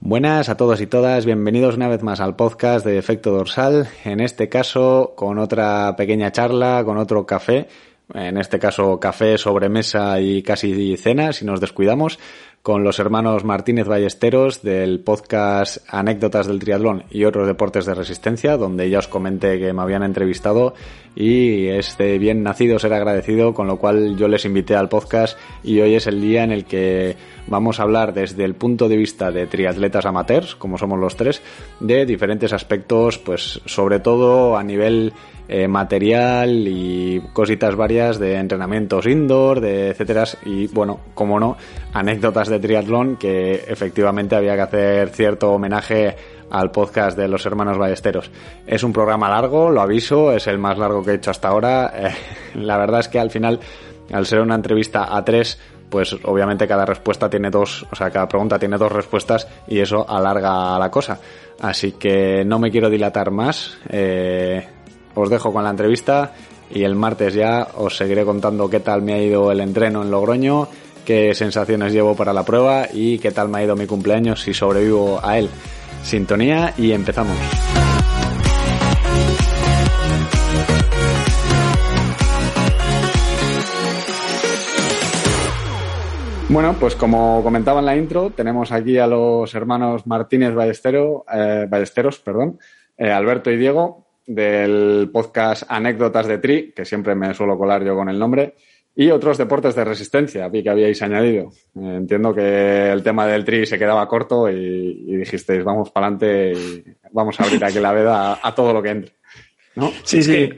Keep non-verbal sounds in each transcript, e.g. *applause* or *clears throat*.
Buenas a todos y todas, bienvenidos una vez más al podcast de Efecto Dorsal, en este caso con otra pequeña charla, con otro café, en este caso café, sobremesa y casi cena, si nos descuidamos, con los hermanos Martínez Ballesteros del podcast Anécdotas del Triatlón y otros deportes de resistencia, donde ya os comenté que me habían entrevistado y es de bien nacido ser agradecido, con lo cual yo les invité al podcast y hoy es el día en el que vamos a hablar desde el punto de vista de triatletas amateurs, como somos los tres, de diferentes aspectos, pues sobre todo a nivel eh, material y cositas varias de entrenamientos indoor, de etcétera, y bueno, como no, anécdotas de triatlón que efectivamente había que hacer cierto homenaje al podcast de los hermanos Ballesteros. Es un programa largo, lo aviso, es el más largo que he hecho hasta ahora. *laughs* La verdad es que al final, al ser una entrevista a tres, pues obviamente cada respuesta tiene dos, o sea, cada pregunta tiene dos respuestas y eso alarga la cosa. Así que no me quiero dilatar más. Eh, os dejo con la entrevista y el martes ya os seguiré contando qué tal me ha ido el entreno en Logroño, qué sensaciones llevo para la prueba y qué tal me ha ido mi cumpleaños si sobrevivo a él. Sintonía y empezamos. Bueno, pues como comentaba en la intro, tenemos aquí a los hermanos Martínez Ballestero, eh, Ballesteros, perdón, eh, Alberto y Diego, del podcast Anécdotas de Tri, que siempre me suelo colar yo con el nombre, y otros deportes de resistencia, vi que habíais añadido. Eh, entiendo que el tema del Tri se quedaba corto y, dijisteis, vamos para adelante y vamos a abrir aquí la veda a, todo lo que entre. ¿no? Sí, sí.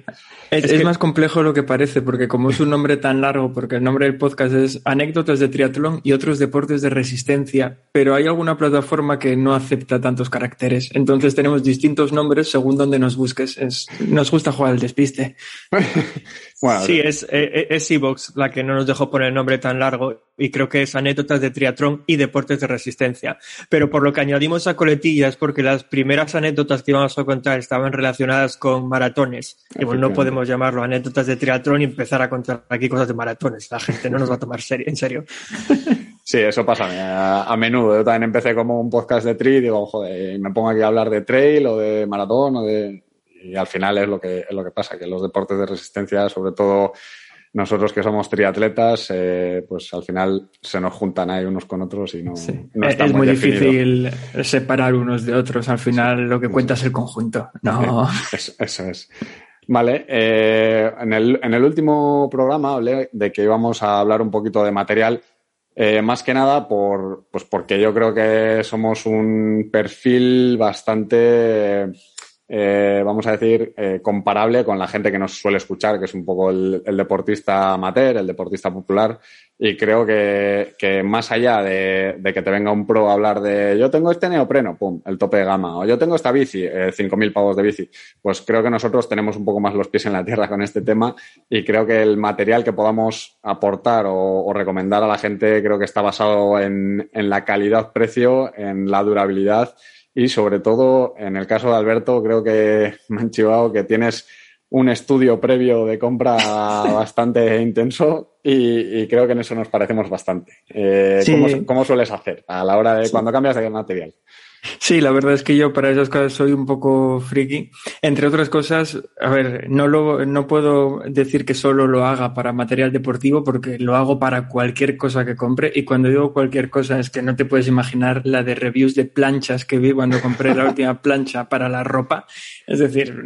Es, más complejo de lo que parece, porque como es un nombre tan largo, porque el nombre del podcast es Anécdotas de Triatlón y otros deportes de resistencia, pero hay alguna plataforma que no acepta tantos caracteres. Entonces tenemos distintos nombres según donde nos busques. nos gusta jugar al despiste. *laughs* sí, es, eh, es Evox la que no nos dejó poner el nombre tan largo y creo que es anécdotas de triatlón y deportes de resistencia. Pero por lo que añadimos a coletillas, porque las primeras anécdotas que íbamos a contar estaban relacionadas con maratones. Y bueno, no podemos llamarlo anécdotas de triatlón y empezar a contar aquí cosas de maratones. La gente no nos va a tomar serio, en serio. Sí, eso pasa a, menudo. Yo también empecé como un podcast de tri y digo, joder, me pongo aquí a hablar de trail o de maratón o de... Y al final es lo que, es lo que pasa, que los deportes de resistencia, sobre todo nosotros que somos triatletas, eh, pues al final se nos juntan ahí unos con otros y no, Es muy, difícil separar unos de otros. Al final lo que cuenta es el conjunto. No. *laughs* Eso, es. Vale, eh, en, el, en, el, último programa hablé de que íbamos a hablar un poquito de material, eh, más que nada por, pues porque yo creo que somos un perfil bastante eh, vamos a decir, eh, comparable con la gente que nos suele escuchar, que es un poco el, deportista amateur, el deportista popular. Y creo que, que más allá de, de, que te venga un pro a hablar de yo tengo este neopreno, pum, el tope de gama, o yo tengo esta bici, eh, 5.000 pavos de bici, pues creo que nosotros tenemos un poco más los pies en la tierra con este tema. Y creo que el material que podamos aportar o, o recomendar a la gente creo que está basado en, en la calidad-precio, en la durabilidad y sobre todo, en el caso de Alberto, creo que *laughs* me han chivado que tienes un estudio previo de compra *laughs* bastante intenso y, creo que en eso nos parecemos bastante. Eh, ¿cómo, ¿cómo, sueles hacer a la hora de cuando cambias de material? Sí, la verdad es que yo para esas cosas soy un poco friki. Entre otras cosas, a ver, no, lo, no puedo decir que solo lo haga para material deportivo porque lo hago para cualquier cosa que compre. Y cuando digo cualquier cosa es que no te puedes imaginar la de reviews de planchas que vi cuando compré la última *laughs* plancha para la ropa. Es decir,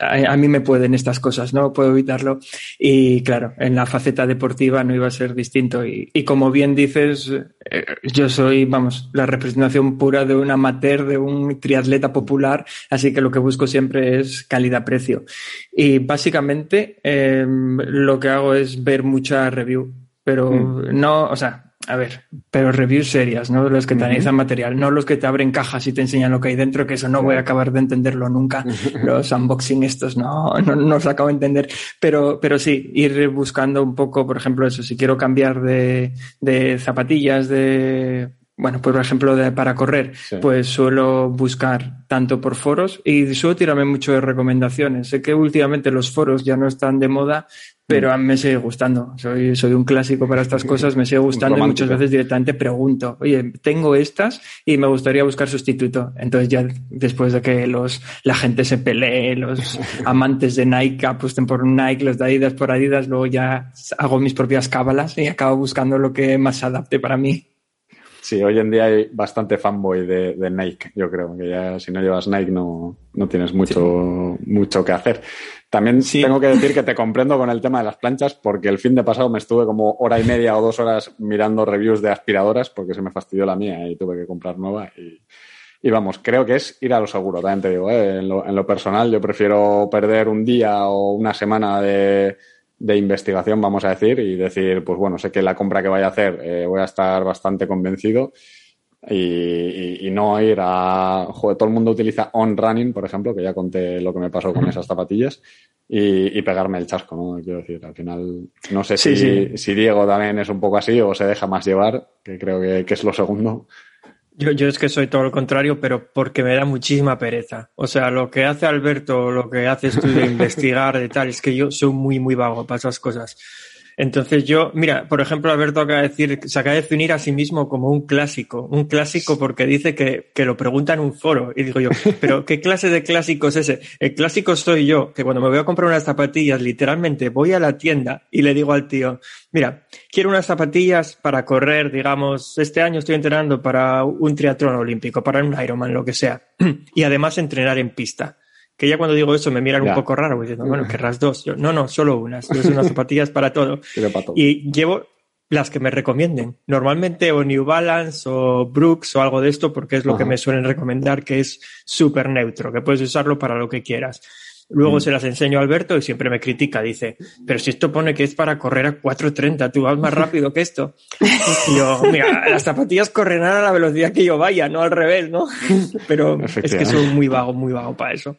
a, mí me pueden estas cosas, no puedo evitarlo. Y claro, en la faceta deportiva no iba a ser distinto. Y, y como bien dices, eh, yo soy, vamos, la representación pura de una de un triatleta popular, así que lo que busco siempre es calidad-precio. Y básicamente em, lo que hago es ver mucha review, pero mm. no, o sea, a ver, pero reviews serias, ¿no? Los que te analizan material, no los que te abren cajas y te enseñan lo que hay dentro, que eso no voy a acabar de entenderlo nunca. *laughs* Los unboxing estos no, no, no los acabo de entender. Pero, pero sí, ir buscando un poco, por ejemplo, eso, si quiero cambiar de, de zapatillas, de bueno, por ejemplo, de, para correr, pues suelo buscar tanto por foros y suelo tirarme mucho de recomendaciones. Sé que últimamente los foros ya no están de moda, pero mm. a mí me sigue gustando. Soy, soy un clásico para estas *laughs* cosas, me sigue gustando y muchas veces directamente pregunto, oye, tengo estas y me gustaría buscar sustituto. Entonces ya después de que los, la gente se pelee, los *laughs* amantes de Nike apuesten por Nike, los de Adidas por Adidas, luego ya hago mis propias cábalas y acabo buscando lo que más adapte para mí. Sí, hoy en día hay bastante fanboy de, Nike, yo creo, que ya si no llevas Nike no, no tienes mucho, mucho que hacer. También tengo que decir que te comprendo con el tema de las planchas, porque el fin de pasado me estuve como hora y media o dos horas mirando reviews de aspiradoras, porque se me fastidió la mía y tuve que comprar nueva. Y, y vamos, creo que es ir a lo seguro, también te digo, ¿eh? en, lo, en lo personal yo prefiero perder un día o una semana de de investigación, vamos a decir, y decir, pues bueno, sé que la compra que vaya a hacer eh, voy a estar bastante convencido y, no ir a... Joder, todo el mundo utiliza on running, por ejemplo, que ya conté lo que me pasó con esas zapatillas, y, pegarme el chasco, ¿no? Quiero decir, al final, no sé si, si Diego también es un poco así o se deja más llevar, que creo que, que es lo segundo. Yo, yo es que soy todo lo contrario, pero porque me da muchísima pereza. O sea, lo que hace Alberto, lo que haces tú de investigar, de tal, es que yo soy muy, muy vago para esas cosas. Entonces yo, mira, por ejemplo, Alberto acaba de decir, se acaba de definir a sí mismo como un clásico, un clásico porque dice que, que lo pregunta en un foro. Y digo yo, pero ¿qué clase de clásico es ese? El clásico soy yo, que cuando me voy a comprar unas zapatillas, literalmente voy a la tienda y le digo al tío, mira, quiero unas zapatillas para correr, digamos, este año estoy entrenando para un triatlón olímpico, para un Ironman, lo que sea, *clears throat* y además entrenar en pista que ya cuando digo eso me miran un poco raro, diciendo, bueno, querrás dos. Yo, no, no, solo unas. Yo unas zapatillas *laughs* para todo. Y llevo las que me recomienden. Normalmente o New Balance o Brooks o algo de esto, porque es lo que me suelen recomendar, que es súper neutro, que puedes usarlo para lo que quieras. Luego mm. se las enseño a Alberto y siempre me critica. Dice, pero si esto pone que es para correr a 4.30, tú vas más rápido que esto. Y yo, mira, las zapatillas corren a la velocidad que yo vaya, no al revés, ¿no? Pero es que soy muy vago, muy vago para eso.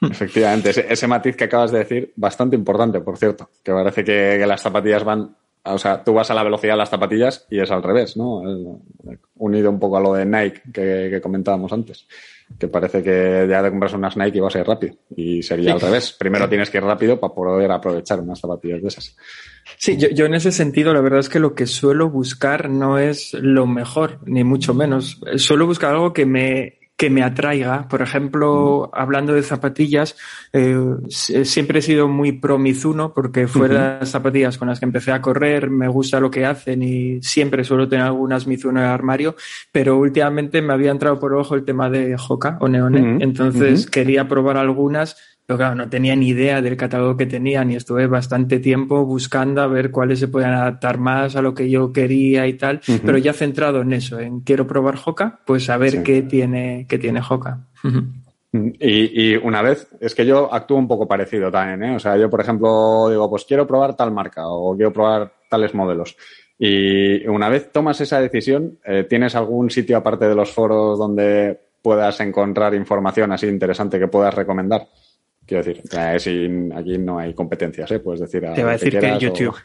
Efectivamente, ese, matiz que acabas de decir, bastante importante, por cierto, que parece que, las zapatillas van, o sea, tú vas a la velocidad de las zapatillas y es al revés, ¿no? unido un poco a lo de Nike que comentábamos antes que parece que ya te compras unas Nike y vas a ir rápido. Y sería al revés. Primero tienes que ir rápido para poder aprovechar unas zapatillas de esas. Sí, yo, yo, en ese sentido, la verdad es que lo que suelo buscar no es lo mejor, ni mucho menos. Suelo buscar algo que me, que me atraiga. Por ejemplo, hablando de zapatillas, eh, siempre he sido muy pro Mizuno porque fue las zapatillas con las que empecé a correr, me gusta lo que hacen y siempre suelo tener algunas Mizuno en el armario, pero últimamente me había entrado por ojo el tema de Hoka o Neone, entonces quería probar algunas pero claro, no tenía ni idea del catálogo que tenían y estuve bastante tiempo buscando a ver cuáles se podían adaptar más a lo que yo quería y tal, pero ya centrado en eso, en quiero probar Hoka, pues a ver qué tiene, qué tiene Hoka. Y, y, una vez, es que yo actúo un poco parecido también, ¿eh? O sea, yo, por ejemplo, digo, pues quiero probar tal marca o quiero probar tales modelos. Y una vez tomas esa decisión, eh, ¿tienes algún sitio aparte de los foros donde puedas encontrar información así interesante que puedas recomendar? Quiero decir, aquí no hay competencias, ¿eh? Puedes decir Te va a decir que, YouTube.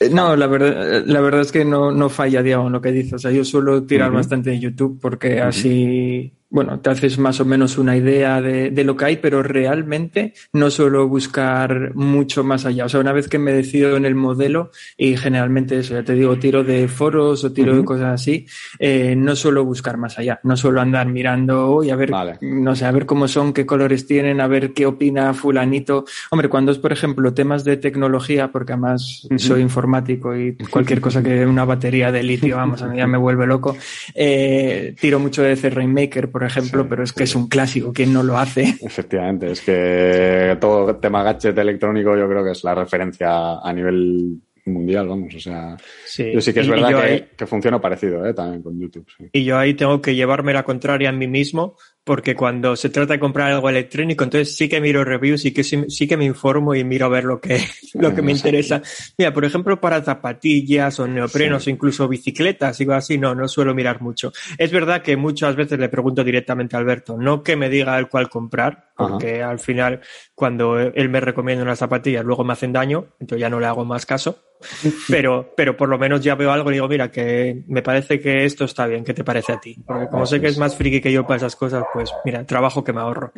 Eh, no, la verdad, la verdad es que no, no falla, Diego, en lo que dices. O sea, yo suelo tirar bastante en YouTube porque así bueno, te haces más o menos una idea de, de, lo que hay, pero realmente no suelo buscar mucho más allá. O sea, una vez que me decido en el modelo, y generalmente eso, ya te digo, tiro de foros o tiro de cosas así, eh, no suelo buscar más allá. No suelo andar mirando y a ver, no sé, a ver cómo son, qué colores tienen, a ver qué opina fulanito. Hombre, cuando es, por ejemplo, temas de tecnología, porque además soy informático y cualquier cosa que una batería de litio, vamos, a mí ya me vuelve loco, eh, tiro mucho de C Rainmaker, por ejemplo, pero es que es un clásico, ¿quién no lo hace? *laughs* Efectivamente, es que todo tema gadget electrónico yo creo que es la referencia a nivel mundial, vamos, o sea, yo sí que es verdad que, funciona parecido, ¿eh? también con YouTube. Y yo ahí tengo que llevarme la contraria a mí mismo, porque cuando se trata de comprar algo electrónico, entonces sí que miro reviews y que sí, que me informo y miro a ver lo que, *laughs* lo que me interesa. Mira, por ejemplo, para zapatillas o neoprenos o incluso bicicletas, digo así, no, no suelo mirar mucho. Es verdad que muchas veces le pregunto directamente a Alberto, no que me diga el cuál comprar, porque al final cuando él me recomienda unas zapatillas luego me hacen daño, entonces ya no le hago más caso, *laughs* pero, pero por lo menos ya veo algo y digo, mira, que me parece que esto está bien, ¿qué te parece a ti? Porque como sé que es más friki que yo para esas cosas, pues mira, trabajo que me ahorro.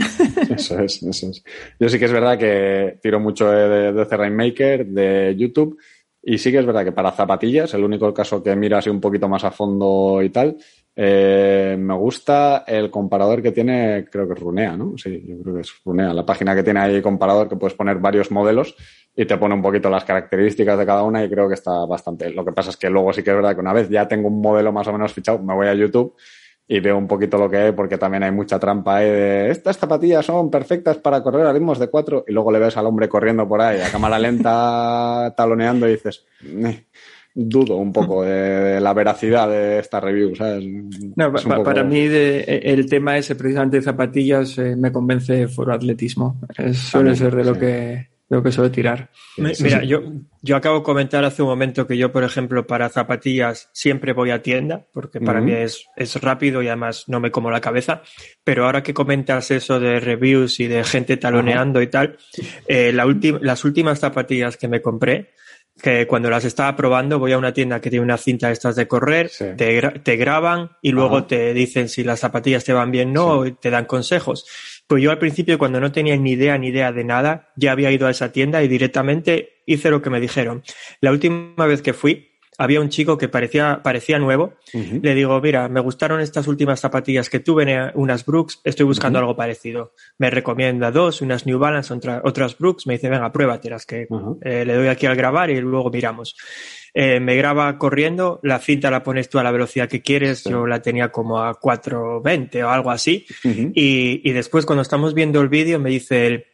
Eso es, eso es. Yo sí que es verdad que tiro mucho de, de The Rainmaker, de YouTube, y sí que es verdad que para zapatillas, el único caso que miro así un poquito más a fondo y tal, eh, me gusta el comparador que tiene, creo que es Runea, ¿no? Sí, yo creo que es Runea, la página que tiene ahí comparador que puedes poner varios modelos y te pone un poquito las características de cada una y creo que está bastante. Lo que pasa es que luego sí que es verdad que una vez ya tengo un modelo más o menos fichado, me voy a YouTube y veo un poquito lo que hay porque también hay mucha trampa ahí de estas zapatillas son perfectas para correr a ritmos de cuatro y luego le ves al hombre corriendo por ahí a cámara lenta *laughs* taloneando y dices dudo un poco de, la veracidad de esta review, ¿sabes? No, para mí el tema ese precisamente de zapatillas eh, me convence foro atletismo. suele ser de lo que lo que suele tirar. Mira, yo, yo acabo de comentar hace un momento que yo, por ejemplo, para zapatillas siempre voy a tienda, porque para mí es, es rápido y además no me como la cabeza. Pero ahora que comentas eso de reviews y de gente taloneando y tal, eh, la las últimas zapatillas que me compré, que cuando las estaba probando voy a una tienda que tiene una cinta estas de correr, te, te, graban y luego te dicen si las zapatillas te van bien o no, te dan consejos. Pues yo al principio cuando no tenía ni idea ni idea de nada, ya había ido a esa tienda y directamente hice lo que me dijeron. La última vez que fui, había un chico que parecía, parecía nuevo. Le digo, mira, me gustaron estas últimas zapatillas que tuve, unas Brooks, estoy buscando algo parecido. Me recomienda dos, unas New Balance, otras Brooks. Me dice, venga, pruébatelas, que eh, le doy aquí al grabar y luego miramos. Eh, me graba corriendo, la cinta la pones tú a la velocidad que quieres, yo la tenía como a 4.20 o algo así. y, y después cuando estamos viendo el vídeo me dice él,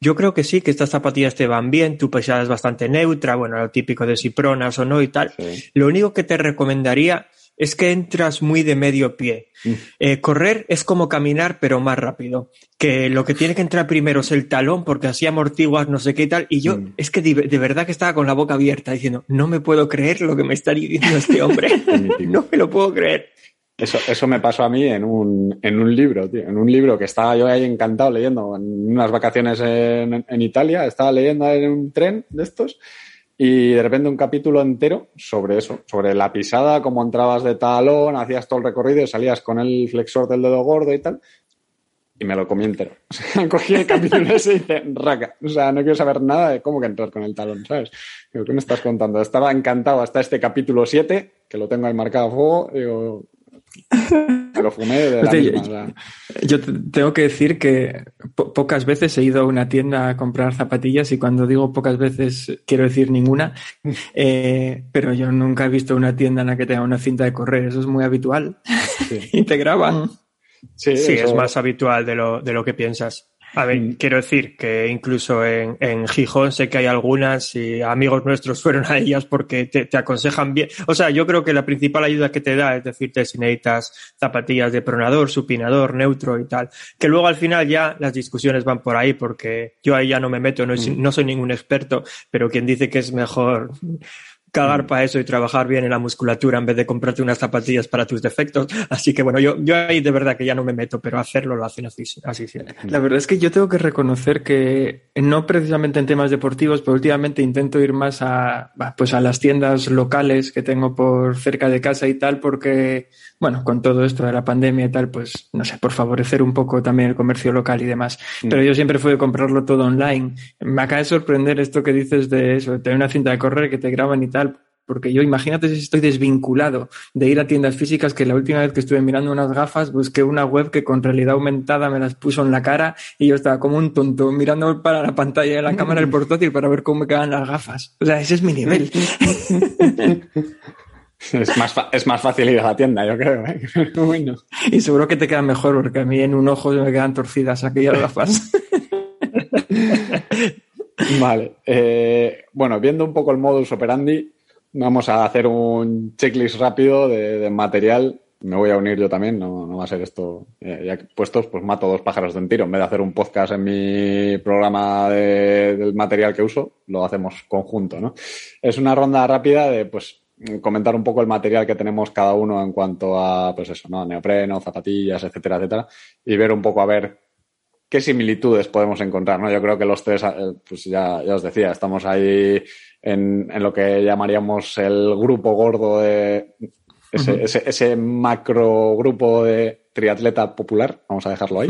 yo creo que sí, que estas zapatillas te van bien, tu pesada es bastante neutra, bueno, lo típico de si pronas o no y tal. Lo único que te recomendaría es que entras muy de medio pie. Mm. Eh, correr es como caminar, pero más rápido. Que lo que tiene que entrar primero es el talón, porque así amortiguas no sé qué y tal. Y yo, mm. es que de, verdad que estaba con la boca abierta diciendo, no me puedo creer lo que me está diciendo este hombre. *laughs* *laughs* no me lo puedo creer. Eso, eso me pasó a mí en un, en un libro, tío. En un libro que estaba yo ahí encantado leyendo en unas vacaciones en, en Italia. Estaba leyendo en un tren de estos y de repente un capítulo entero sobre eso, sobre la pisada, cómo entrabas de talón, hacías todo el recorrido y salías con el flexor del dedo gordo y tal. Y me lo comí entero. *laughs* Cogí el capítulo ese y dice, raca. O sea, no quiero saber nada de cómo que entrar con el talón, ¿sabes? Digo, ¿qué me estás contando? Estaba encantado hasta este capítulo 7, que lo tengo ahí marcado a fuego. Digo, lo fumé de la Yo tengo que decir que pocas veces he ido a una tienda a comprar zapatillas y cuando digo pocas veces quiero decir ninguna, *laughs* eh, pero yo nunca he visto una tienda en la que tenga una cinta de correr, eso es muy habitual. *laughs* Y te graban. Sí, es más habitual de lo, de lo que piensas. A ver, mm. quiero decir que incluso en, en, Gijón sé que hay algunas y amigos nuestros *laughs* fueron a ellas porque te, te, aconsejan bien. O sea, yo creo que la principal ayuda que te da es decirte si necesitas zapatillas de pronador, supinador, neutro y tal. Que luego al final ya las discusiones van por ahí porque yo ahí ya no me meto, no, mm. no soy ningún experto, pero quien dice que es mejor cagar mm. para eso y trabajar bien en la musculatura en vez de comprarte unas zapatillas para tus defectos. Así que bueno, yo, yo ahí de verdad que ya no me meto, pero hacerlo lo hacen así, así La verdad es que yo tengo que reconocer que no precisamente en temas deportivos, pero últimamente intento ir más a, pues a las tiendas locales que tengo por cerca de casa y tal, porque bueno, con todo esto de la pandemia y tal, pues no sé, por favorecer un poco también el comercio local y demás. Mm. Pero yo siempre fui a comprarlo todo online. Me acaba de sorprender esto que dices de eso, de tener una cinta de correr que te graban y tal, porque yo imagínate si estoy desvinculado de ir a tiendas físicas que la última vez que estuve mirando unas gafas busqué una web que con realidad aumentada me las puso en la cara y yo estaba como un tonto mirando para la pantalla de la cámara del portátil para ver cómo me quedan las gafas. O sea, ese es mi nivel. *laughs* *laughs* Es más, es más fácil ir a la tienda, yo creo. ¿eh? *laughs* bueno. Y seguro que te quedan mejor, porque a mí en un ojo me quedan torcidas aquellas gafas. *laughs* vale. Eh, bueno, viendo un poco el modus operandi, vamos a hacer un checklist rápido de, material me voy a unir yo también, no, no va a ser esto, ya puestos, pues mato dos pájaros de un tiro. En vez de hacer un podcast en mi programa del material que uso, lo hacemos conjunto, ¿no? Es una ronda rápida de, pues, comentar un poco el material que tenemos cada uno en cuanto a, pues eso, ¿no? Neopreno, zapatillas, etcétera, etcétera, y ver un poco a ver qué similitudes podemos encontrar, ¿no? Yo creo que los tres, eh, pues ya, ya os decía, estamos ahí en, en lo que llamaríamos el grupo gordo de ese, ese, ese, macro grupo de triatleta popular, vamos a dejarlo ahí.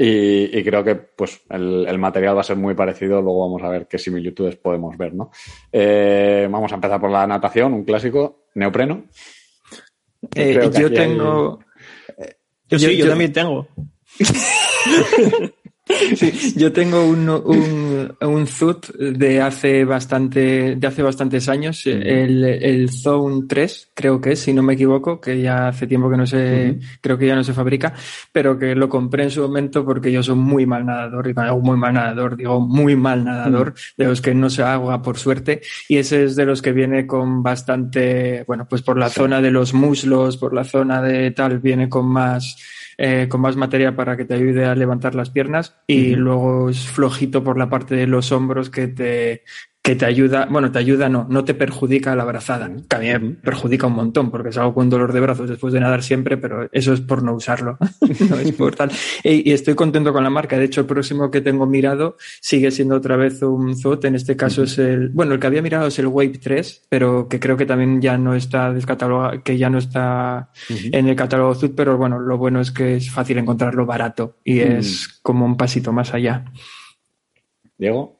Y, creo que pues el, el, material va a ser muy parecido, luego vamos a ver qué similitudes podemos ver, ¿no? Eh, vamos a empezar por la natación, un clásico, neopreno. Eh, yo tengo... Yo, sí, yo también tengo. *laughs* Sí, yo tengo un, un, un ZUT de hace bastante, de hace bastantes años, el, el Zone 3, creo que es, si no me equivoco, que ya hace tiempo que no se, creo que ya no se fabrica, pero que lo compré en su momento porque yo soy muy mal nadador, y cuando muy mal nadador, digo muy mal nadador, de los que no se agua por suerte, y ese es de los que viene con bastante, bueno, pues por la zona de los muslos, por la zona de tal, viene con más, eh, con más materia para que te ayude a levantar las piernas y luego es flojito por la parte de los hombros que te, que te ayuda, bueno, te ayuda, no, no te perjudica la brazada, que a mí me perjudica un montón porque salgo con dolor de brazos después de nadar siempre, pero eso es por no usarlo, *laughs* no es por tal. Y, y, estoy contento con la marca, de hecho el próximo que tengo mirado sigue siendo otra vez un ZOT, en este caso es el, bueno, el que había mirado es el Wave 3, pero que creo que también ya no está descatalogado, que ya no está en el catálogo ZOT, pero bueno, lo bueno es que es fácil encontrarlo barato y es como un pasito más allá. Diego.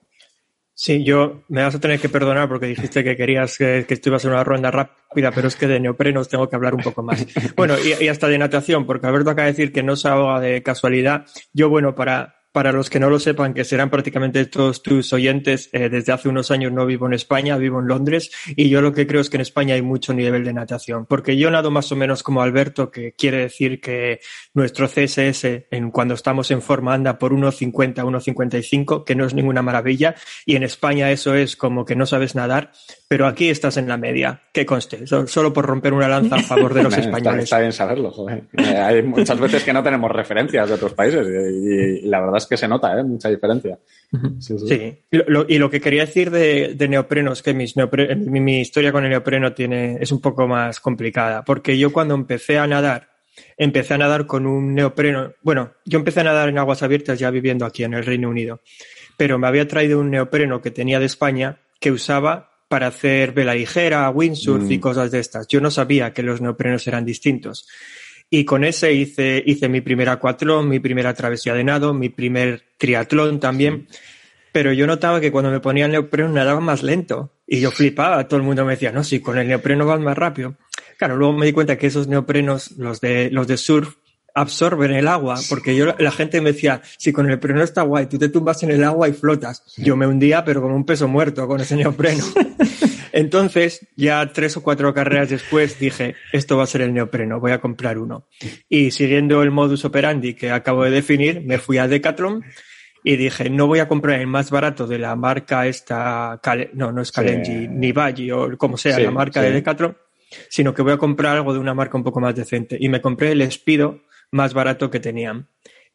Sí, yo me vas a tener que perdonar porque dijiste que querías que, que esto iba a ser una ronda rápida, pero es que de neoprenos tengo que hablar un poco más. *laughs* Bueno, y, y hasta de natación, porque Alberto acaba de decir que no se ahoga de casualidad. Yo, bueno, para, para los que no lo sepan, que serán prácticamente todos tus oyentes, eh, desde hace unos años no vivo en España, vivo en Londres, y yo lo que creo es que en España hay mucho nivel de natación, porque yo nado más o menos como Alberto, que quiere decir que nuestro CSS, en, cuando estamos en forma, anda por 1,50, 1,55, que no es ninguna maravilla, y en España eso es como que no sabes nadar, pero aquí estás en la media, que conste, solo por romper una lanza a favor de *laughs* los españoles. Está, está, bien saberlo, joder. Eh, hay muchas veces que no tenemos referencias de otros países, y, y la verdad es que se nota, ¿eh? Mucha diferencia. Sí, sí. sí. Lo, y lo que quería decir de, de neoprenos, que mis neopre, mi, mi, historia con el neopreno tiene, es un poco más complicada, porque yo cuando empecé a nadar, empecé a nadar con un neopreno, bueno, yo empecé a nadar en aguas abiertas ya viviendo aquí en el Reino Unido, pero me había traído un neopreno que tenía de España que usaba para hacer vela ligera, windsurf mm. y cosas de estas. Yo no sabía que los neoprenos eran distintos. Y con ese hice, hice mi primer acuatlón, mi primera travesía de nado, mi primer triatlón también. Sí. Pero yo notaba que cuando me ponía el neopreno nadaba más lento. Y yo flipaba. Todo el mundo me decía, no, si con el neopreno vas más rápido. Claro, luego me di cuenta que esos neoprenos, los de, los de surf, absorben el agua, porque yo, la gente me decía, si con el neopreno está guay, tú te tumbas en el agua y flotas. Yo me hundía, pero con un peso muerto con ese neopreno. *laughs* Entonces, ya tres o cuatro carreras después dije, esto va a ser el neopreno, voy a comprar uno. Y siguiendo el modus operandi que acabo de definir, me fui a Decathlon y dije, no voy a comprar el más barato de la marca esta, no, no es Kalenji, sí. ni Baji o como sea, sí, la marca sí. de Decathlon, sino que voy a comprar algo de una marca un poco más decente. Y me compré el Speedo más barato que tenían.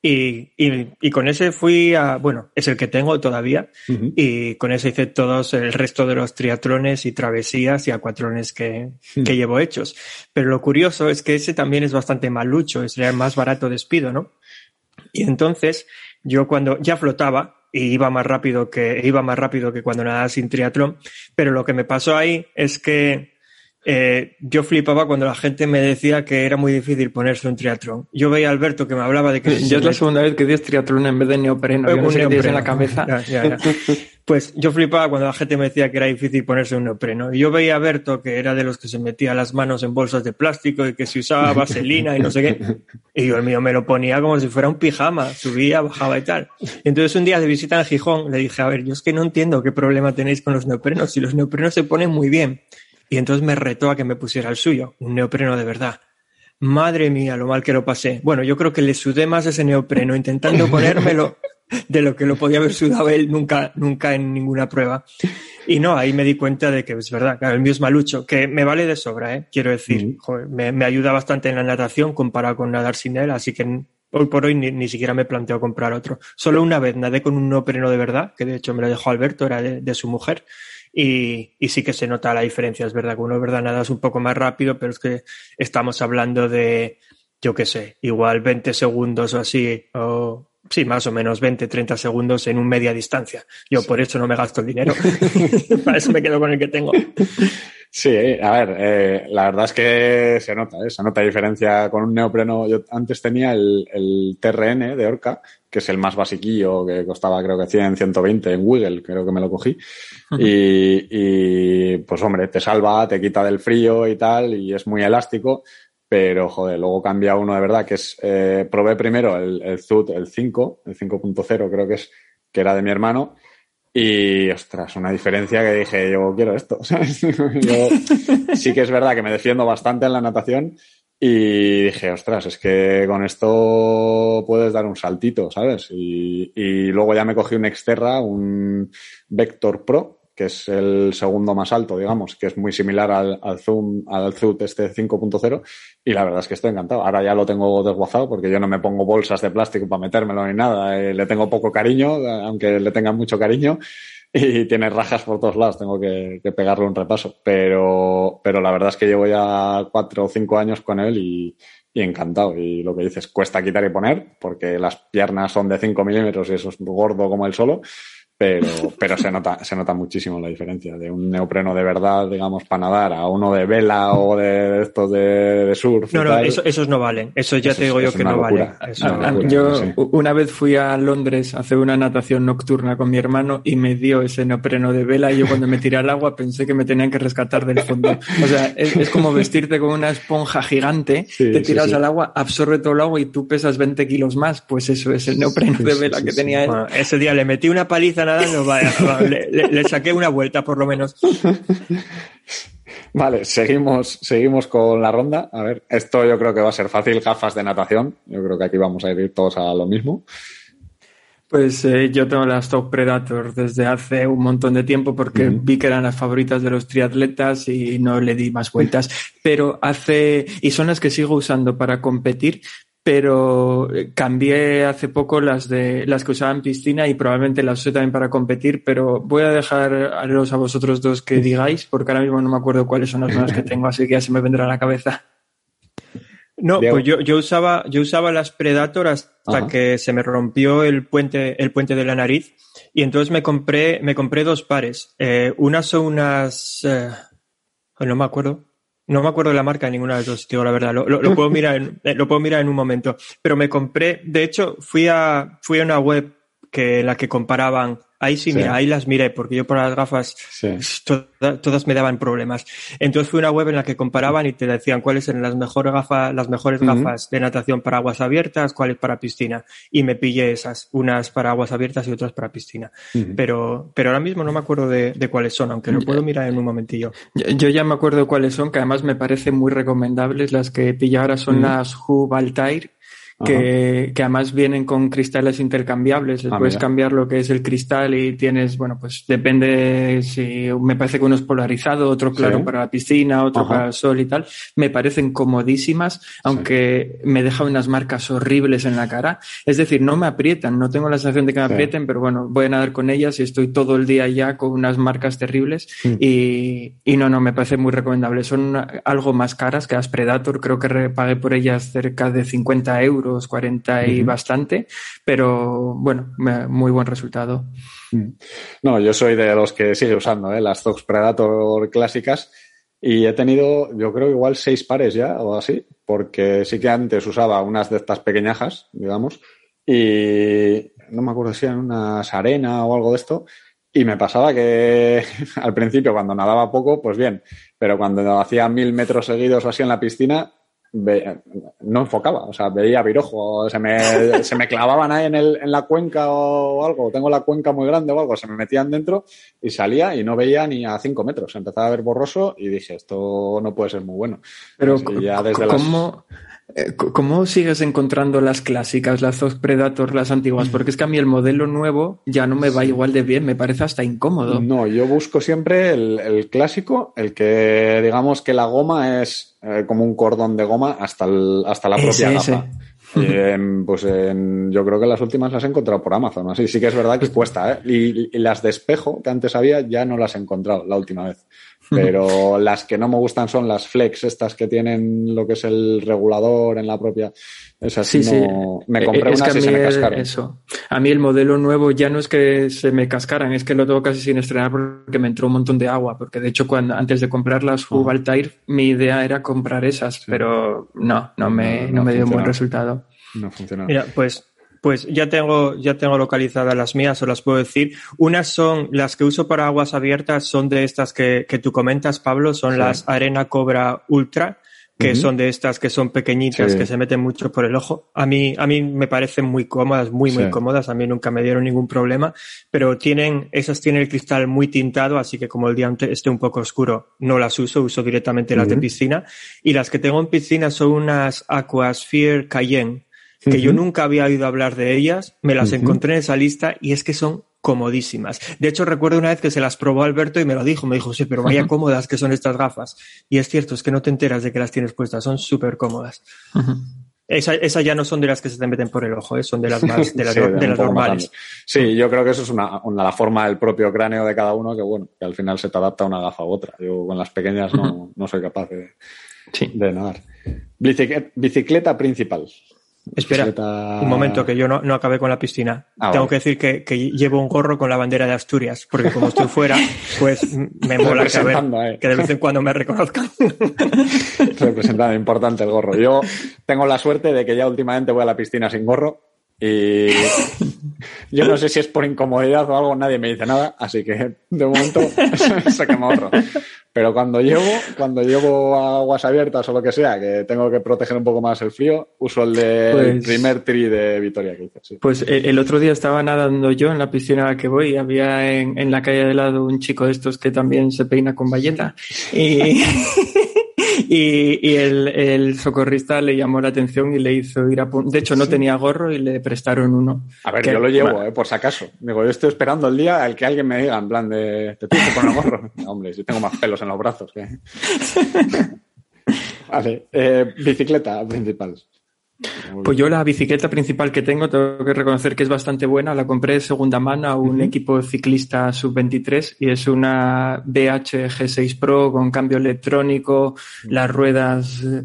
Y, y, y, con ese fui a, bueno, es el que tengo todavía, uh -huh. y con ese hice todos el resto de los triatlones y travesías y acuatrones que, uh -huh. que llevo hechos. Pero lo curioso es que ese también es bastante malucho, es el más barato despido, ¿no? Y entonces, yo cuando ya flotaba, y iba más rápido que, iba más rápido que cuando nadaba sin triatlón, pero lo que me pasó ahí es que eh, yo flipaba cuando la gente me decía que era muy difícil ponerse un triatlón. Yo veía a Alberto que me hablaba de que... Yo es la segunda vez que dices triatlón en vez de neopreno. Yo no sé en la cabeza. Ya, ya, ya. *laughs* pues yo flipaba cuando la gente me decía que era difícil ponerse un neopreno. Y yo veía a Alberto que era de los que se metía las manos en bolsas de plástico y que se usaba *laughs* vaselina y no sé qué. Y yo el mío me lo ponía como si fuera un pijama. Subía, bajaba y tal. Y entonces un día de visita en Gijón le dije, a ver, yo es que no entiendo qué problema tenéis con los neoprenos. Si los neoprenos se ponen muy bien. Y entonces me retó a que me pusiera el suyo, un neopreno de verdad. Madre mía, lo mal que lo pasé. Bueno, yo creo que le sudé más ese neopreno intentando ponérmelo de lo que lo podía haber sudado él nunca, nunca en ninguna prueba. Y no, ahí me di cuenta de que es verdad, claro, el mío es malucho, que me vale de sobra, ¿eh? quiero decir, me, ayuda bastante en la natación comparado con nadar sin él, así que hoy por hoy ni, siquiera me planteo comprar otro. Solo una vez nadé con un neopreno de verdad, que de hecho me lo dejó Alberto, era de, su mujer, y, y, sí que se nota la diferencia, es verdad que uno verdad nada es un poco más rápido, pero es que estamos hablando de, yo qué sé, igual 20 segundos o así, o sí, más o menos 20, 30 segundos en un media distancia. Yo por eso no me gasto el dinero. *laughs* Para eso me quedo con el que tengo. Sí, a ver, eh, la verdad es que se nota, ¿eh? se nota diferencia con un neopreno. Yo antes tenía el, el, TRN de Orca, que es el más basiquillo, que costaba creo que 100, 120 en Wiggle, creo que me lo cogí. y, y pues hombre, te salva, te quita del frío y tal, y es muy elástico pero joder, luego cambia uno de verdad, que es, eh, probé primero el, el ZUT, el 5, el 5.0 creo que es, que era de mi hermano, y ostras, una diferencia que dije, yo quiero esto, *laughs* *laughs* Yo, sí que es verdad que me defiendo bastante en la natación y dije, ostras, es que con esto puedes dar un saltito, ¿sabes? Y, luego ya me cogí un Exterra, un Vector Pro, que es el segundo más alto, digamos, que es muy similar al, Zoom, al ZUT este 5.0, y la verdad es que estoy encantado. Ahora ya lo tengo desguazado porque yo no me pongo bolsas de plástico para metérmelo ni nada. Eh, le tengo poco cariño, aunque le tenga mucho cariño, *laughs* y tiene rajas por todos lados, tengo que, pegarle un repaso. Pero, pero la verdad es que llevo ya cuatro o cinco años con él y, y encantado. Y lo que dices, cuesta quitar y poner, porque las piernas son de 5 milímetros y eso es gordo como el solo pero, pero se, nota, se nota muchísimo la diferencia de un neopreno de verdad, digamos, para nadar, a uno de vela o de estos de, de surf. No, no, esos no valen. Eso ya te digo yo que no valen. yo una vez fui a Londres a hacer una natación nocturna con mi hermano y me dio ese neopreno de vela y yo cuando me tiré al agua pensé que me tenían que rescatar del fondo. O sea, es, como vestirte con una esponja gigante, te tiras al agua, absorbe todo el agua y tú pesas 20 kilos más. Pues eso es el neopreno de vela que tenía él. ese día le metí una paliza *laughs* le, saqué una vuelta por lo menos. Vale, seguimos, seguimos con la ronda. A ver, esto yo creo que va a ser fácil, gafas de natación. Yo creo que aquí vamos a ir todos a lo mismo. Pues eh, yo tengo las Top Predator desde hace un montón de tiempo porque vi que eran las favoritas de los triatletas y no le di más vueltas. Pero hace, y son las que sigo usando para competir, pero eh, cambié hace poco las de las que usaba en piscina y probablemente las use también para competir, pero voy a dejaros a vosotros dos que digáis, porque ahora mismo no me acuerdo cuáles son las nuevas que tengo, así que ya se me vendrá a la cabeza. No, pues yo, yo usaba, yo usaba las Predator hasta que se me rompió el puente, el puente de la nariz. Y entonces me compré, me compré dos pares. Eh, unas son unas, eh, no me acuerdo, no me acuerdo de la marca de ninguna de las dos, digo la verdad. Lo, lo, puedo mirar en, eh, lo puedo mirar en un momento. Pero me compré, de hecho, fui a, fui a una web que la que comparaban Ahí sí, mira, ahí las miré, porque yo por las gafas todas me daban problemas. Entonces fui a una web en la que comparaban y te decían cuáles eran las mejores gafas, las mejores gafas de natación para aguas abiertas, cuáles para piscina. Y me pillé esas, unas para aguas abiertas y otras para piscina. pero, pero ahora mismo no me acuerdo de, cuáles son, aunque lo puedo mirar en un momentillo. Yo, ya me acuerdo cuáles son, que además me parecen muy recomendables. Las que pillé ahora son las Hu Altair que, que, además vienen con cristales intercambiables. Ah, puedes cambiar lo que es el cristal y tienes, bueno, pues depende si me parece que uno es polarizado, otro claro para la piscina, otro para el sol y tal. Me parecen comodísimas, aunque me dejan unas marcas horribles en la cara. Es decir, no me aprietan, no tengo la sensación de que me aprieten, pero bueno, voy a nadar con ellas y estoy todo el día ya con unas marcas terribles mm. y, y no, no, me parece muy recomendable. Son algo más caras que las Predator, creo que pagué por ellas cerca de 50 euros 40 y bastante, pero bueno, muy buen resultado. Mm. No, yo soy de los que sigue usando ¿eh? las Zox Predator clásicas y he tenido, yo creo, igual seis pares ya o así, porque sí que antes usaba unas de estas pequeñajas, digamos, y no me acuerdo si eran unas arena o algo de esto, y me pasaba que *laughs* al principio cuando nadaba poco, pues bien, pero cuando hacía mil metros seguidos o así en la piscina, no enfocaba, o sea, veía virojo, se me, *laughs* se me clavaban ahí en, el, en la cuenca o algo, tengo la cuenca muy grande o algo, se me metían dentro y salía y no veía ni a cinco metros, empezaba a ver borroso y dije, esto no puede ser muy bueno. Pero, ya desde ¿cómo, Eh, ¿Cómo sigues encontrando las clásicas, las Zoc Predator, las antiguas? Porque es que a mí el modelo nuevo ya no me va igual de bien, me parece hasta incómodo. No, yo busco siempre el, clásico, el que digamos que la goma es eh, como un cordón de goma hasta, hasta la propia gafa. pues yo creo que las últimas las he encontrado por Amazon. Así sí que es verdad que cuesta, ¿eh? y, las de espejo que antes había ya no las he encontrado la última vez. Pero *laughs* las que no me gustan son las flex, estas que tienen lo que es el regulador en la propia. Esas sí, no... Me eh, compré unas y se me cascaron. Eso. A mí el modelo nuevo ya no es que se me cascaran, es que lo tengo casi sin estrenar porque me entró un montón de agua. Porque de hecho, cuando antes de comprar las Hub mi idea era comprar esas, pero no, no me, no, me dio un buen resultado. No funcionó. Mira, pues pues ya tengo, ya tengo localizadas las mías, o las puedo decir. Unas son las que uso para aguas abiertas, son de estas que, que tú comentas, Pablo, son las Arena Cobra Ultra, que son de estas que son pequeñitas, que se meten mucho por el ojo. A mí, a mí me parecen muy cómodas, muy, muy cómodas. A mí nunca me dieron ningún problema, pero tienen, esas tienen el cristal muy tintado, así que como el día esté un poco oscuro, no las uso, uso directamente las de piscina. Y las que tengo en piscina son unas Aquasphere Cayenne que yo nunca había oído hablar de ellas, me las encontré en esa lista y es que son comodísimas. De hecho, recuerdo una vez que se las probó Alberto y me lo dijo, me dijo, sí, pero vaya cómodas que son estas gafas. Y es cierto, es que no te enteras de que las tienes puestas, son súper cómodas. Esas ya no son de las que se te meten por el ojo, ¿eh? son de las más, de las, normales. Sí, yo creo que eso es una, la forma del propio cráneo de cada uno que, bueno, que al final se te adapta una gafa u otra. Yo con las pequeñas no, no soy capaz de, de nadar. Bicicleta principal. Espera, un momento, que yo no, no acabé con la piscina. Ah, Tengo que decir que, que, llevo un gorro con la bandera de Asturias, porque como estoy fuera, *laughs* pues me mola saber eh. que de vez en cuando me reconozcan. *laughs* Representando, importante el gorro. Yo tengo la suerte de que ya últimamente voy a la piscina sin gorro y *laughs* yo no sé si es por incomodidad o algo, nadie me dice nada, así que de momento sé que me ahorro. Pero cuando llevo, cuando llevo aguas abiertas o lo que sea, que tengo que proteger un poco más el frío, uso el de pues primer tri de Vitoria que hice. Pues el otro día estaba nadando yo en la piscina a la que voy y había en, en la calle de lado un chico de estos que también se peina con bayeta. Y *laughs* Y, el, socorrista le llamó la atención y le hizo ir a De hecho, no tenía gorro y le prestaron uno. A ver, yo lo llevo, eh, por si acaso. Digo, yo estoy esperando el día al que alguien me diga, en plan de, te tienes que poner gorro. *laughs* hombre, si tengo más pelos en los brazos. que *laughs* vale, eh, bicicleta principal. Pues yo la bicicleta principal que tengo, tengo que reconocer que es bastante buena. La compré de segunda mano a un equipo ciclista sub-23 y es una BH G6 Pro con cambio electrónico, las ruedas eh,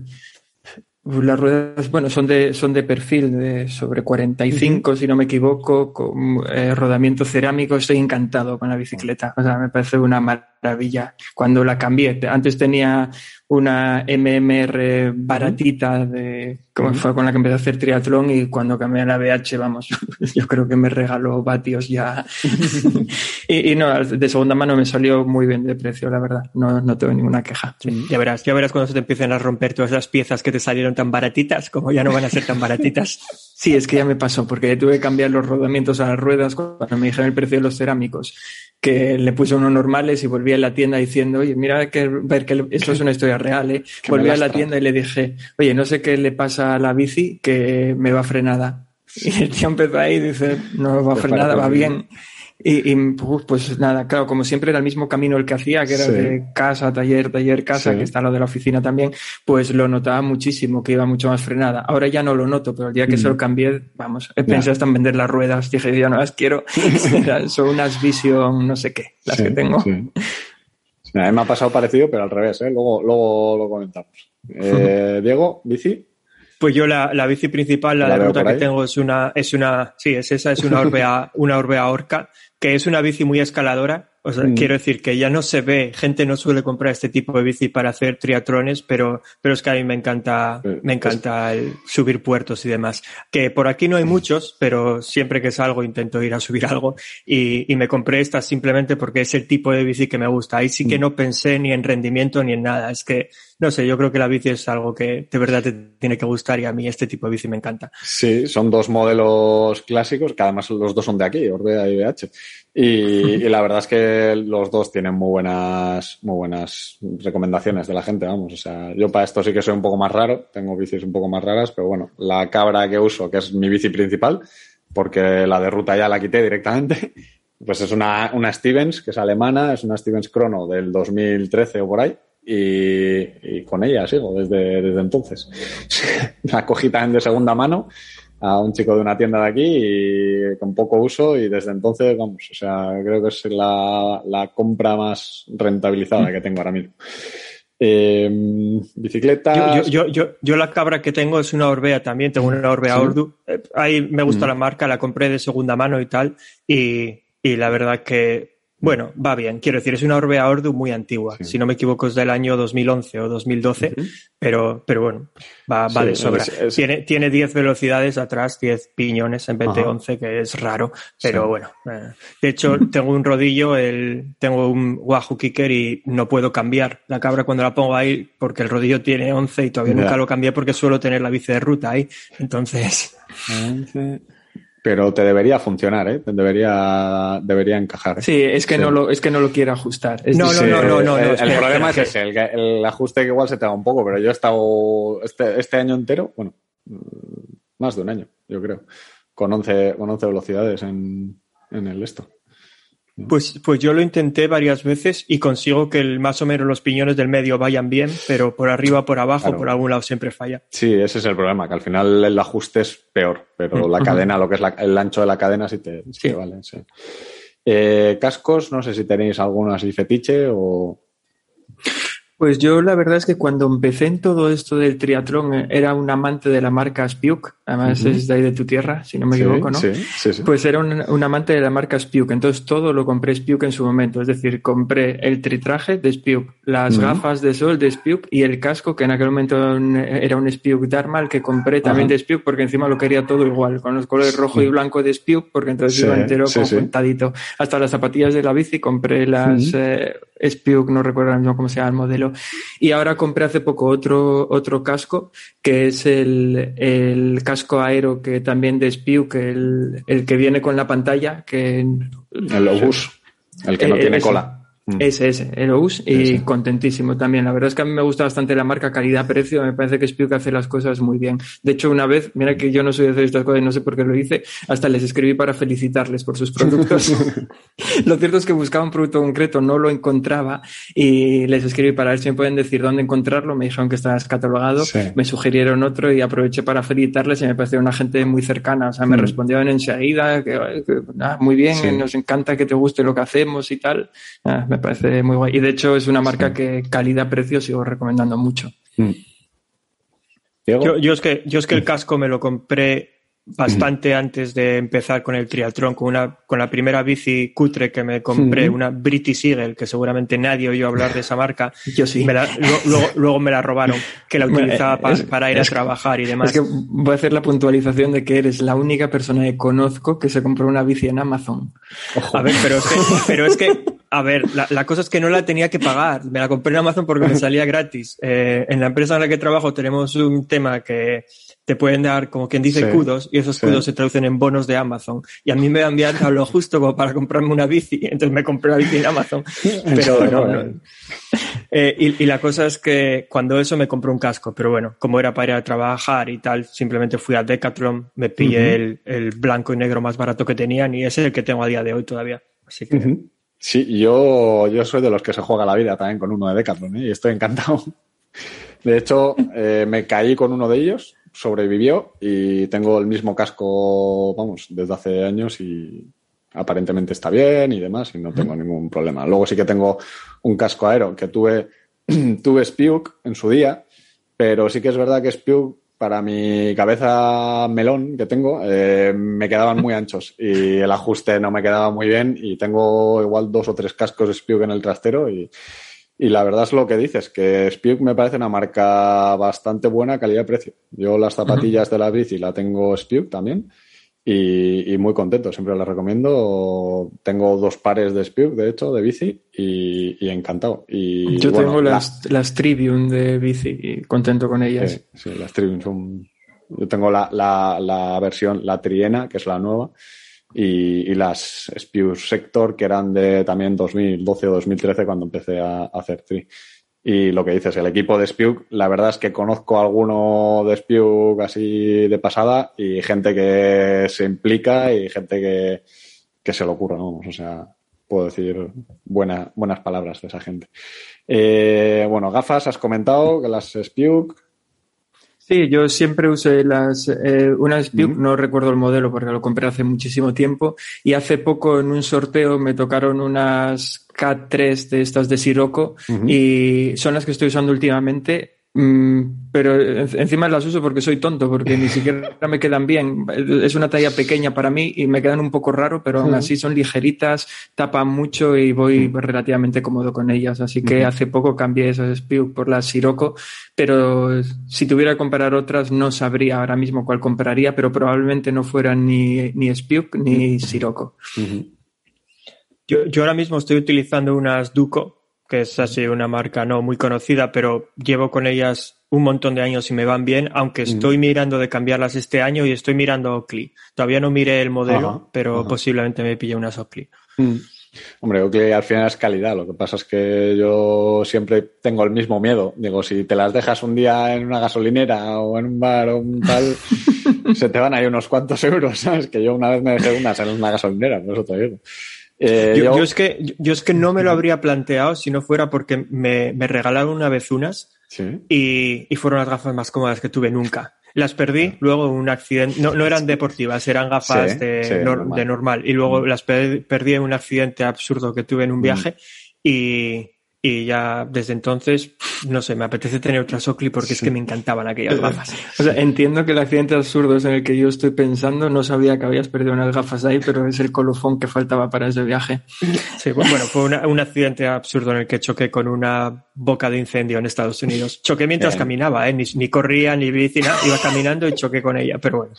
las ruedas, bueno, son de, son de perfil de sobre 45, si no me equivoco, con eh, rodamiento cerámico. Estoy encantado con la bicicleta. O sea, me parece una maravilla. Cuando la cambié, antes tenía una MMR baratita de, como fue con la que empecé a hacer triatlón y cuando cambié a la BH, vamos, *laughs* yo creo que me regaló vatios ya. *laughs* *laughs* y, no, de segunda mano me salió muy bien de precio, la verdad. No, no tengo ninguna queja. Ya verás, ya verás cuando se te empiecen a romper todas las piezas que te salieron tan baratitas, como ya no van a ser tan baratitas. sí, es que ya me pasó, porque tuve que cambiar los rodamientos a las ruedas cuando me dijeron el precio de los cerámicos que le puse unos normales y volví a la tienda diciendo, oye, mira que ver que esto es una historia real, ¿eh? *laughs* Volví a la tienda y le dije, oye, no sé qué le pasa a la bici que me va frenada. Y el tío empezó ahí y dice, no va frenada, va bien. Y, pues nada, claro, como siempre era el mismo camino el que hacía, que era de casa, taller, taller, casa, que está lo de la oficina también, pues lo notaba muchísimo, que iba mucho más frenada. Ahora ya no lo noto, pero el día que se lo mm. cambié, vamos, pensé hasta en vender las ruedas, *laughs* dije, yo no las quiero, *laughs* son unas Vision no sé qué, las que tengo. *laughs* A mí me ha pasado parecido, pero al revés, ¿eh? luego, luego lo comentamos. Eh, Diego, bici. Pues yo la, la bici principal, la, de ruta que tengo es una, es una, sí, es esa, es una Orbea, una Orbea Orca que es una bici muy escaladora. O sea, mm. quiero decir que ya no se ve, gente no suele comprar este tipo de bici para hacer triatrones, pero, pero es que a mí me encanta, me pues encanta el subir puertos y demás. Que por aquí no hay muchos, pero siempre que salgo intento ir a subir *laughs* algo y, y me compré esta simplemente porque es el tipo de bici que me gusta. Ahí sí que mm. no pensé ni en rendimiento ni en nada. Es que no sé, yo creo que la bici es algo que de verdad te tiene que gustar y a mí este tipo de bici me encanta. Sí, son dos modelos clásicos, que además los dos son de aquí, Orbea y BH. *laughs* Y, la verdad es que que los dos tienen muy buenas, muy buenas recomendaciones de la gente, vamos. O sea, yo para esto sí que soy un poco más raro, tengo bicis un poco más raras, pero bueno, la cabra que uso, que es mi bici principal, porque la de ruta ya la quité directamente, *laughs* pues es una, una Stevens, que es alemana, es una Stevens Chrono del 2013 o por ahí, y, con ella sigo desde, desde entonces. *laughs* la cogí también de segunda mano a un chico de una tienda de aquí y con poco uso y desde entonces, vamos, o sea, creo que es la, la compra más rentabilizada que tengo ahora mismo. Eh, bicicleta. Yo, yo, yo, la cabra que tengo es una Orbea también, tengo una Orbea Ordu. Eh, ahí me gusta mm. la marca, la compré de segunda mano y tal. Y, y la verdad que bueno, va bien. Quiero decir, es una Orbea Ordu muy antigua. Si no me equivoco, es del año 2011 o 2012, pero, pero bueno, va, va de sobra. Tiene, tiene 10 velocidades atrás, 10 piñones en vez de 11, que es raro, pero bueno. Eh. De hecho, tengo un rodillo, el, tengo un Wahoo Kicker y no puedo cambiar la cabra cuando la pongo ahí porque el rodillo tiene 11 y todavía nunca lo cambié porque suelo tener la bici de ruta ahí. Entonces pero te debería funcionar, ¿eh? Debería, debería encajar. ¿eh? Sí, es que, No lo, es que no lo quiero ajustar. no, no, no, no, El, problema es ese, el, ajuste que igual se te da un poco, pero yo he estado este, este año entero, bueno, más de un año, yo creo, con 11, con 11 velocidades en, en el esto. Pues, pues yo lo intenté varias veces y consigo que el, más o menos los piñones del medio vayan bien, pero por arriba, por abajo, por algún lado siempre falla. Sí, ese es el problema, que al final el ajuste es peor, pero la cadena, lo que es el ancho de la cadena sí te, vale. Eh, cascos, no sé si tenéis alguno así fetiche o... Pues yo la verdad es que cuando empecé en todo esto del triatlón eh, era un amante de la marca Spiuk, además es de ahí de tu tierra, si no me equivoco, ¿no? Sí, sí, sí. Pues era un, amante de la marca Spiuk, entonces todo lo compré Spiuk en su momento, es decir, compré el tritraje de Spiuk, las gafas de sol de Spiuk y el casco que en aquel momento era un Spiuk Dharma que compré también de Spiuk porque encima lo quería todo igual, con los colores rojo y blanco de Spiuk porque entonces iba entero conjuntadito. Hasta las zapatillas de la bici compré las eh, Spiuk, no recuerdo cómo se llama el modelo y ahora compré hace poco otro, otro casco, que es el, el casco aero que también de Spiu, que el, el que viene con la pantalla, que... El Obus, el que no eh, tiene cola. Mm. Ese, ese, el OUS y contentísimo también. La verdad es que a mí me gusta bastante la marca calidad-precio, me parece que Spiuk hace las cosas muy bien. De hecho, una vez, mira que yo no soy de hacer estas cosas y no sé por qué lo hice, hasta les escribí para felicitarles por sus productos. *laughs* lo cierto es que buscaba un producto concreto, no lo encontraba y les escribí para ver si me pueden decir dónde encontrarlo. Me dijeron que estaba catalogado, me sugirieron otro y aproveché para felicitarles y me pareció una gente muy cercana. O sea, me mm. respondieron enseguida que, ah, muy bien, nos encanta que te guste lo que hacemos y tal. Ah, me parece muy guay. Y de hecho es una marca que calidad-precio sigo recomendando mucho. Mm. Yo, es que, yo es que el casco me lo compré bastante antes de empezar con el triatlón, con, una, con la primera bici cutre que me compré, una British Eagle, que seguramente nadie oyó hablar de esa marca. *laughs* Yo sí. luego, me la robaron, que la *laughs* utilizaba para ir a trabajar y demás. Es que voy a hacer la puntualización de que eres la única persona que conozco que se compró una bici en Amazon. A ver, pero es que, *laughs* pero es que a ver, la, cosa es que no la tenía que pagar. Me la compré en Amazon porque me salía gratis. Eh, en la empresa en la que trabajo tenemos un tema que te pueden dar, como quien dice, kudos, y esos kudos se traducen en bonos de Amazon. Y a mí me han enviado lo justo como para comprarme una bici, *laughs* entonces me compré la bici en Amazon. *laughs* Pero no, eh, y, la cosa es que cuando eso me compré un casco, pero bueno, como era para ir a trabajar y tal, simplemente fui a Decathlon, me pillé el, el, blanco y negro más barato que tenían y ese es el que tengo a día de hoy todavía. Así que. Sí, yo, yo soy de los que se juega la vida también con uno de Decathlon ¿eh? y estoy encantado. De hecho, eh, me caí con uno de ellos, sobrevivió y tengo el mismo casco, vamos, desde hace años y aparentemente está bien y demás y no tengo ningún problema. Luego sí que tengo un casco aero que tuve, *clears throat* tuve Spiuk en su día, pero sí que es verdad que Spiuk para mi cabeza melón que tengo, eh, me quedaban muy anchos y el ajuste no me quedaba muy bien y tengo igual dos o tres cascos Spiuk en el trastero y, y la verdad es lo que dices, que Spiuk me parece una marca bastante buena calidad-precio. Yo las zapatillas de la bici la tengo Spiuk también y, muy contento, siempre las recomiendo. Tengo dos pares de Spiuk, de hecho, de bici y, encantado. Y, Yo tengo las, las Tribune de bici y contento con ellas. Sí, las Tribune son... Yo tengo la, la, la, versión, la Triena, que es la nueva, y, las Spew Sector, que eran de también 2012 o 2013 cuando empecé a, hacer tri. Y lo que dices, el equipo de Spew, la verdad es que conozco a alguno de Spew así de pasada y gente que se implica y gente que, que se lo ocurra, ¿no? O sea, puedo decir buena, buenas palabras de esa gente. Eh, bueno, gafas, has comentado que las Spew, Sí, yo siempre usé las eh, unas no recuerdo el modelo porque lo compré hace muchísimo tiempo y hace poco en un sorteo me tocaron unas K3 de estas de Sirocco y son las que estoy usando últimamente pero encima las uso porque soy tonto, porque ni siquiera me quedan bien. Es una talla pequeña para mí y me quedan un poco raro, pero aún así son ligeritas, tapan mucho y voy relativamente cómodo con ellas. Así que hace poco cambié esas Spiuk por las Sirocco, pero si tuviera que comprar otras no sabría ahora mismo cuál compraría, pero probablemente no fueran ni, ni Spiuk ni Sirocco. Yo, yo ahora mismo estoy utilizando unas Duco que es así una marca no muy conocida, pero llevo con ellas un montón de años y me van bien, aunque estoy mirando de cambiarlas este año y estoy mirando Oakley. Todavía no miré el modelo, pero posiblemente me pille unas Oakley. Mm. Hombre, Oakley al final es calidad. Lo que pasa es que yo siempre tengo el mismo miedo. Digo, si te las dejas un día en una gasolinera o en un bar o un tal, *laughs* se te van ahí unos cuantos euros, ¿sabes? Que yo una vez me dejé unas en una gasolinera, por eso te digo. Eh, yo, es que, yo es que no me lo habría planteado si no fuera porque me, me regalaron una vez unas y, y, fueron las gafas más cómodas que tuve nunca. Las perdí, luego un accidente, no, no eran deportivas, eran gafas de, normal. de, normal. Y luego las perdí en un accidente absurdo que tuve en un viaje y, y ya desde entonces, no sé, me apetece tener otra Oakley porque es que me encantaban aquellas gafas. *laughs* O sea, entiendo que el accidente absurdo es en el que yo estoy pensando. No sabía que habías perdido unas gafas ahí, pero es el colofón que faltaba para ese viaje. Sí, bueno, fue un accidente absurdo en el que choqué con una boca de incendio en Estados Unidos. Choqué mientras caminaba, ¿eh? ni, corría, ni bici, iba caminando y choqué con ella. Pero bueno,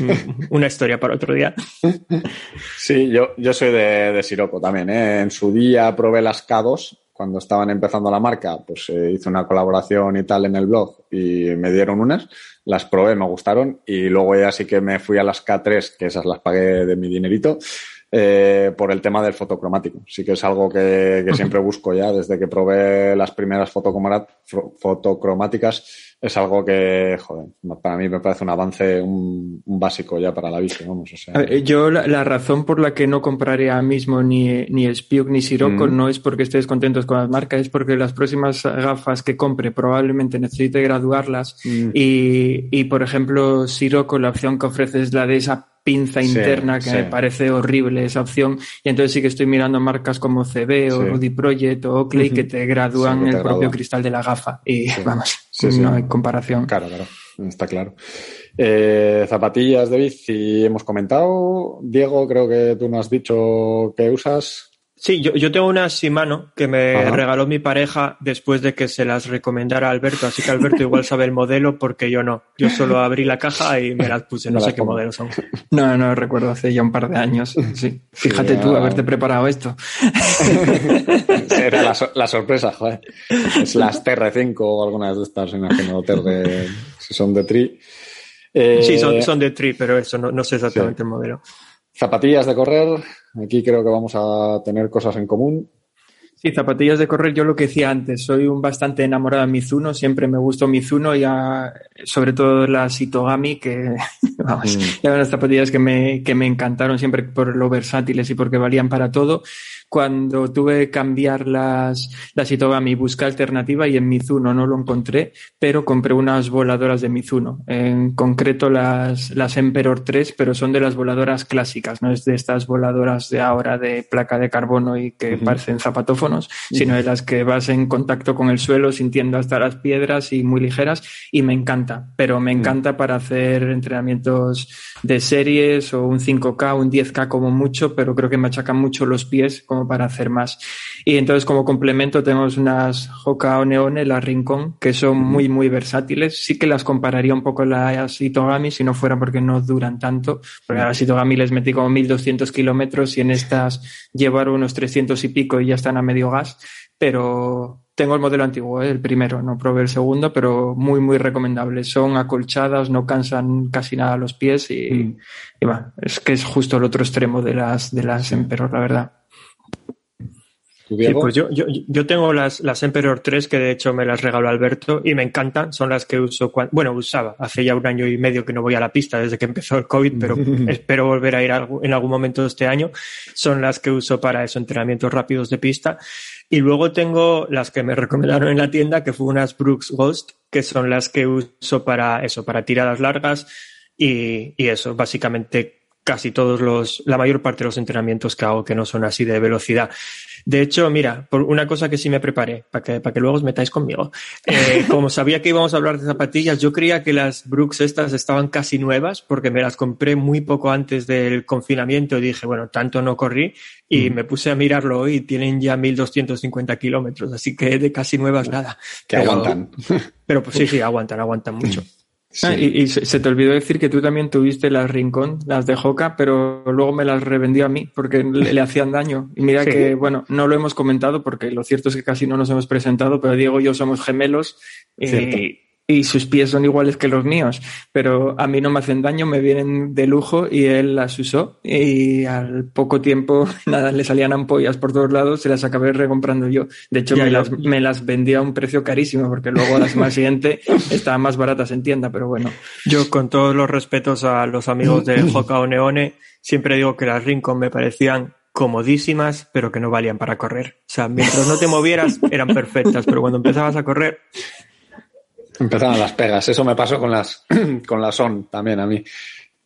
mm, una historia para otro día. Sí, yo, yo soy de, de Siroco también. ¿eh? En su día probé las K2 cuando estaban empezando la marca, pues eh, hice una colaboración y tal en el blog y me dieron unas, las probé, me gustaron y luego ya sí que me fui a las K3, que esas las pagué de mi dinerito, eh, por el tema del fotocromático. Sí que es algo que, que siempre busco ya desde que probé las primeras fotocromáticas es algo que, joder, para mí me parece un avance, un, básico ya para la bici, vamos. O sea. Yo la, razón por la que no compraría mismo ni, ni Spiuk ni Sirocco mm. no es porque estés contentos con las marcas, es porque las próximas gafas que compre probablemente necesite graduarlas mm. y, y, por ejemplo, Sirocco la opción que ofrece es la de esa pinza interna que me parece horrible esa opción. Y entonces sí que estoy mirando marcas como CB o Rudy Project o Oakley que te gradúan el propio cristal de la gafa. Y vamos, no hay comparación. Claro, claro, está claro. Eh, zapatillas de bici hemos comentado. Diego, creo que tú nos has dicho que usas. Sí, yo, yo tengo una Shimano que me regaló mi pareja después de que se las recomendara a Alberto, así que Alberto igual sabe el modelo porque yo no. Yo solo abrí la caja y me las puse, no, sé qué modelo son. No, no, recuerdo hace ya un par de años. Sí. Fíjate tú haberte preparado esto. *laughs* Era la, sorpresa, joder. Es las TR5 o algunas de estas, imagino, TR, si son de Tri. sí, son, son de Tri, pero eso, no, no sé exactamente el modelo. Zapatillas de correr, aquí creo que vamos a tener cosas en común. Sí, zapatillas de correr, yo lo que decía antes, soy un bastante enamorado de Mizuno, siempre me gustó Mizuno y sobre todo las Itogami, que *laughs* vamos, mm. eran las zapatillas que me, que me encantaron siempre por lo versátiles y porque valían para todo cuando tuve que cambiar las, las Itogami, busqué alternativa y en Mizuno no lo encontré, pero compré unas voladoras de Mizuno. En concreto las, las Emperor 3, pero son de las voladoras clásicas, no es de estas voladoras de ahora de placa de carbono y que parecen zapatófonos, sino de las que vas en contacto con el suelo sintiendo hasta las piedras y muy ligeras y me encanta, pero me encanta para hacer entrenamientos de series o un 5K, un 10K como mucho, pero creo que me achacan mucho los pies como para hacer más. Y entonces como complemento tenemos unas Hoka o Neone, las Rincón, que son muy, muy versátiles. Sí que las compararía un poco a las Itogami si no fuera porque no duran tanto, porque a las Itogami les metí como 1200 kilómetros y en estas llevar unos 300 y pico y ya están a medio gas, pero tengo el modelo antiguo, ¿eh? el primero, no probé el segundo, pero muy, muy recomendable. Son acolchadas, no cansan casi nada los pies y, mm. y va, es que es justo el otro extremo de las, de las Emperor, la verdad. Sí, pues yo, yo, yo, tengo las, las Emperor 3 que de hecho me las regaló Alberto y me encantan. Son las que uso cuando, bueno, usaba hace ya un año y medio que no voy a la pista desde que empezó el COVID, pero *laughs* espero volver a ir en algún momento de este año. Son las que uso para esos entrenamientos rápidos de pista. Y luego tengo las que me recomendaron en la tienda, que fue unas Brooks Ghost, que son las que uso para eso, para tiradas largas y, y eso, básicamente casi todos los, la mayor parte de los entrenamientos que hago que no son así de velocidad. De hecho, mira, por una cosa que sí me preparé, para que, para que luego os metáis conmigo. Eh, *laughs* como sabía que íbamos a hablar de zapatillas, yo creía que las Brooks estas estaban casi nuevas porque me las compré muy poco antes del confinamiento y dije, bueno, tanto no corrí y me puse a mirarlo hoy y tienen ya 1250 kilómetros, así que de casi nuevas nada. Que aguantan. Pero pues sí, *laughs* sí, aguantan, aguantan mucho. Ah, y, se, te olvidó decir que tú también tuviste las Rincón, las de Joca, pero luego me las revendió a mí porque le, hacían daño. Y mira que, bueno, no lo hemos comentado porque lo cierto es que casi no nos hemos presentado, pero Diego y yo somos gemelos. Y, y sus pies son iguales que los míos, pero a mí no me hacen daño, me vienen de lujo y él las usó y al poco tiempo *laughs* nada, le salían ampollas por todos lados, se las acabé recomprando yo. De hecho, me, las, me las vendía a un precio carísimo porque luego la semana siguiente *laughs* estaban más baratas en tienda, pero bueno. Yo con todos los respetos a los amigos de *clears throat* Joca o Neone, siempre digo que las Rincon me parecían comodísimas, pero que no valían para correr. O sea, mientras no te movieras, eran perfectas, pero cuando empezabas a correr, Empezaron las pegas. Eso me pasó con las, *clears throat* con las SON también a mí,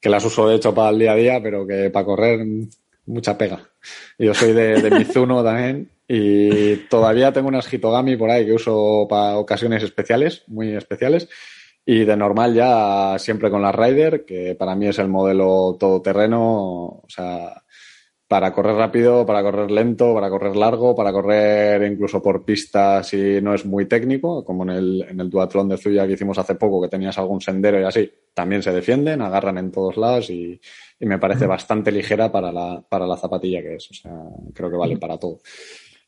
que las uso de hecho para el día a día, pero que para correr mucha pega. Yo soy de, de Mizuno *laughs* también y todavía tengo unas Hitogami por ahí que uso para ocasiones especiales, muy especiales. Y de normal ya siempre con la Rider, que para mí es el modelo todoterreno, o sea, para correr rápido, para correr lento, para correr largo, para correr incluso por pistas si no es muy técnico, como en el, en el duatlón de Zuya que hicimos hace poco, que tenías algún sendero y así, también se defienden, agarran en todos lados y, y me parece bastante ligera para la, para la zapatilla que es. O sea, creo que vale para todo.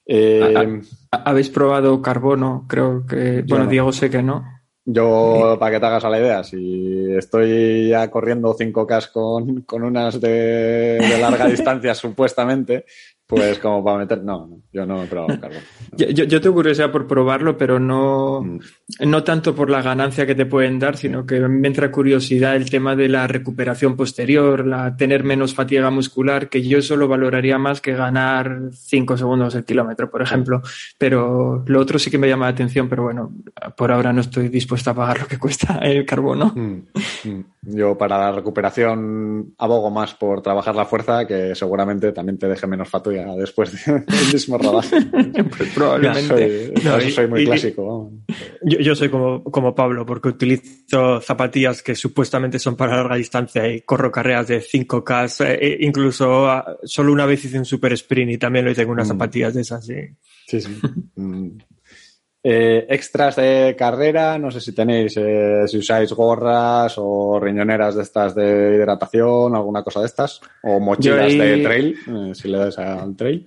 Eh, ¿Habéis probado carbono? Creo que, bueno, Diego sé que no. Yo, para que te hagas a la idea, si estoy ya corriendo 5K con, con unas de, de larga *laughs* distancia, supuestamente, pues como para meter, no, yo no he probado carbón. *laughs* Yo, yo, tengo curiosidad por probarlo, pero no, mm. no tanto por la ganancia que te pueden dar, sino que me entra curiosidad el tema de la recuperación posterior, la tener menos fatiga muscular, que yo solo valoraría más que ganar 5 segundos el kilómetro, por ejemplo. Pero lo otro sí que me llama la atención, pero bueno, por ahora no estoy dispuesta a pagar lo que cuesta el carbono. Mm, mm. Yo para la recuperación abogo más por trabajar la fuerza, que seguramente también te deje menos fatiga después del *laughs* mismo rodaje. *laughs* pues probablemente. Soy, soy muy clásico. Yo, soy como, como Pablo, porque utilizo zapatillas que supuestamente son para larga distancia y corro carreras de 5K. Eh, e incluso ah, solo una vez hice un super sprint y también lo hice con unas mm. zapatillas de esas. Sí, sí. sí. *laughs* Eh, extras de carrera, no sé si tenéis, eh, si usáis gorras o riñoneras de estas de hidratación, alguna cosa de estas, o mochilas de trail, eh, si le das al trail.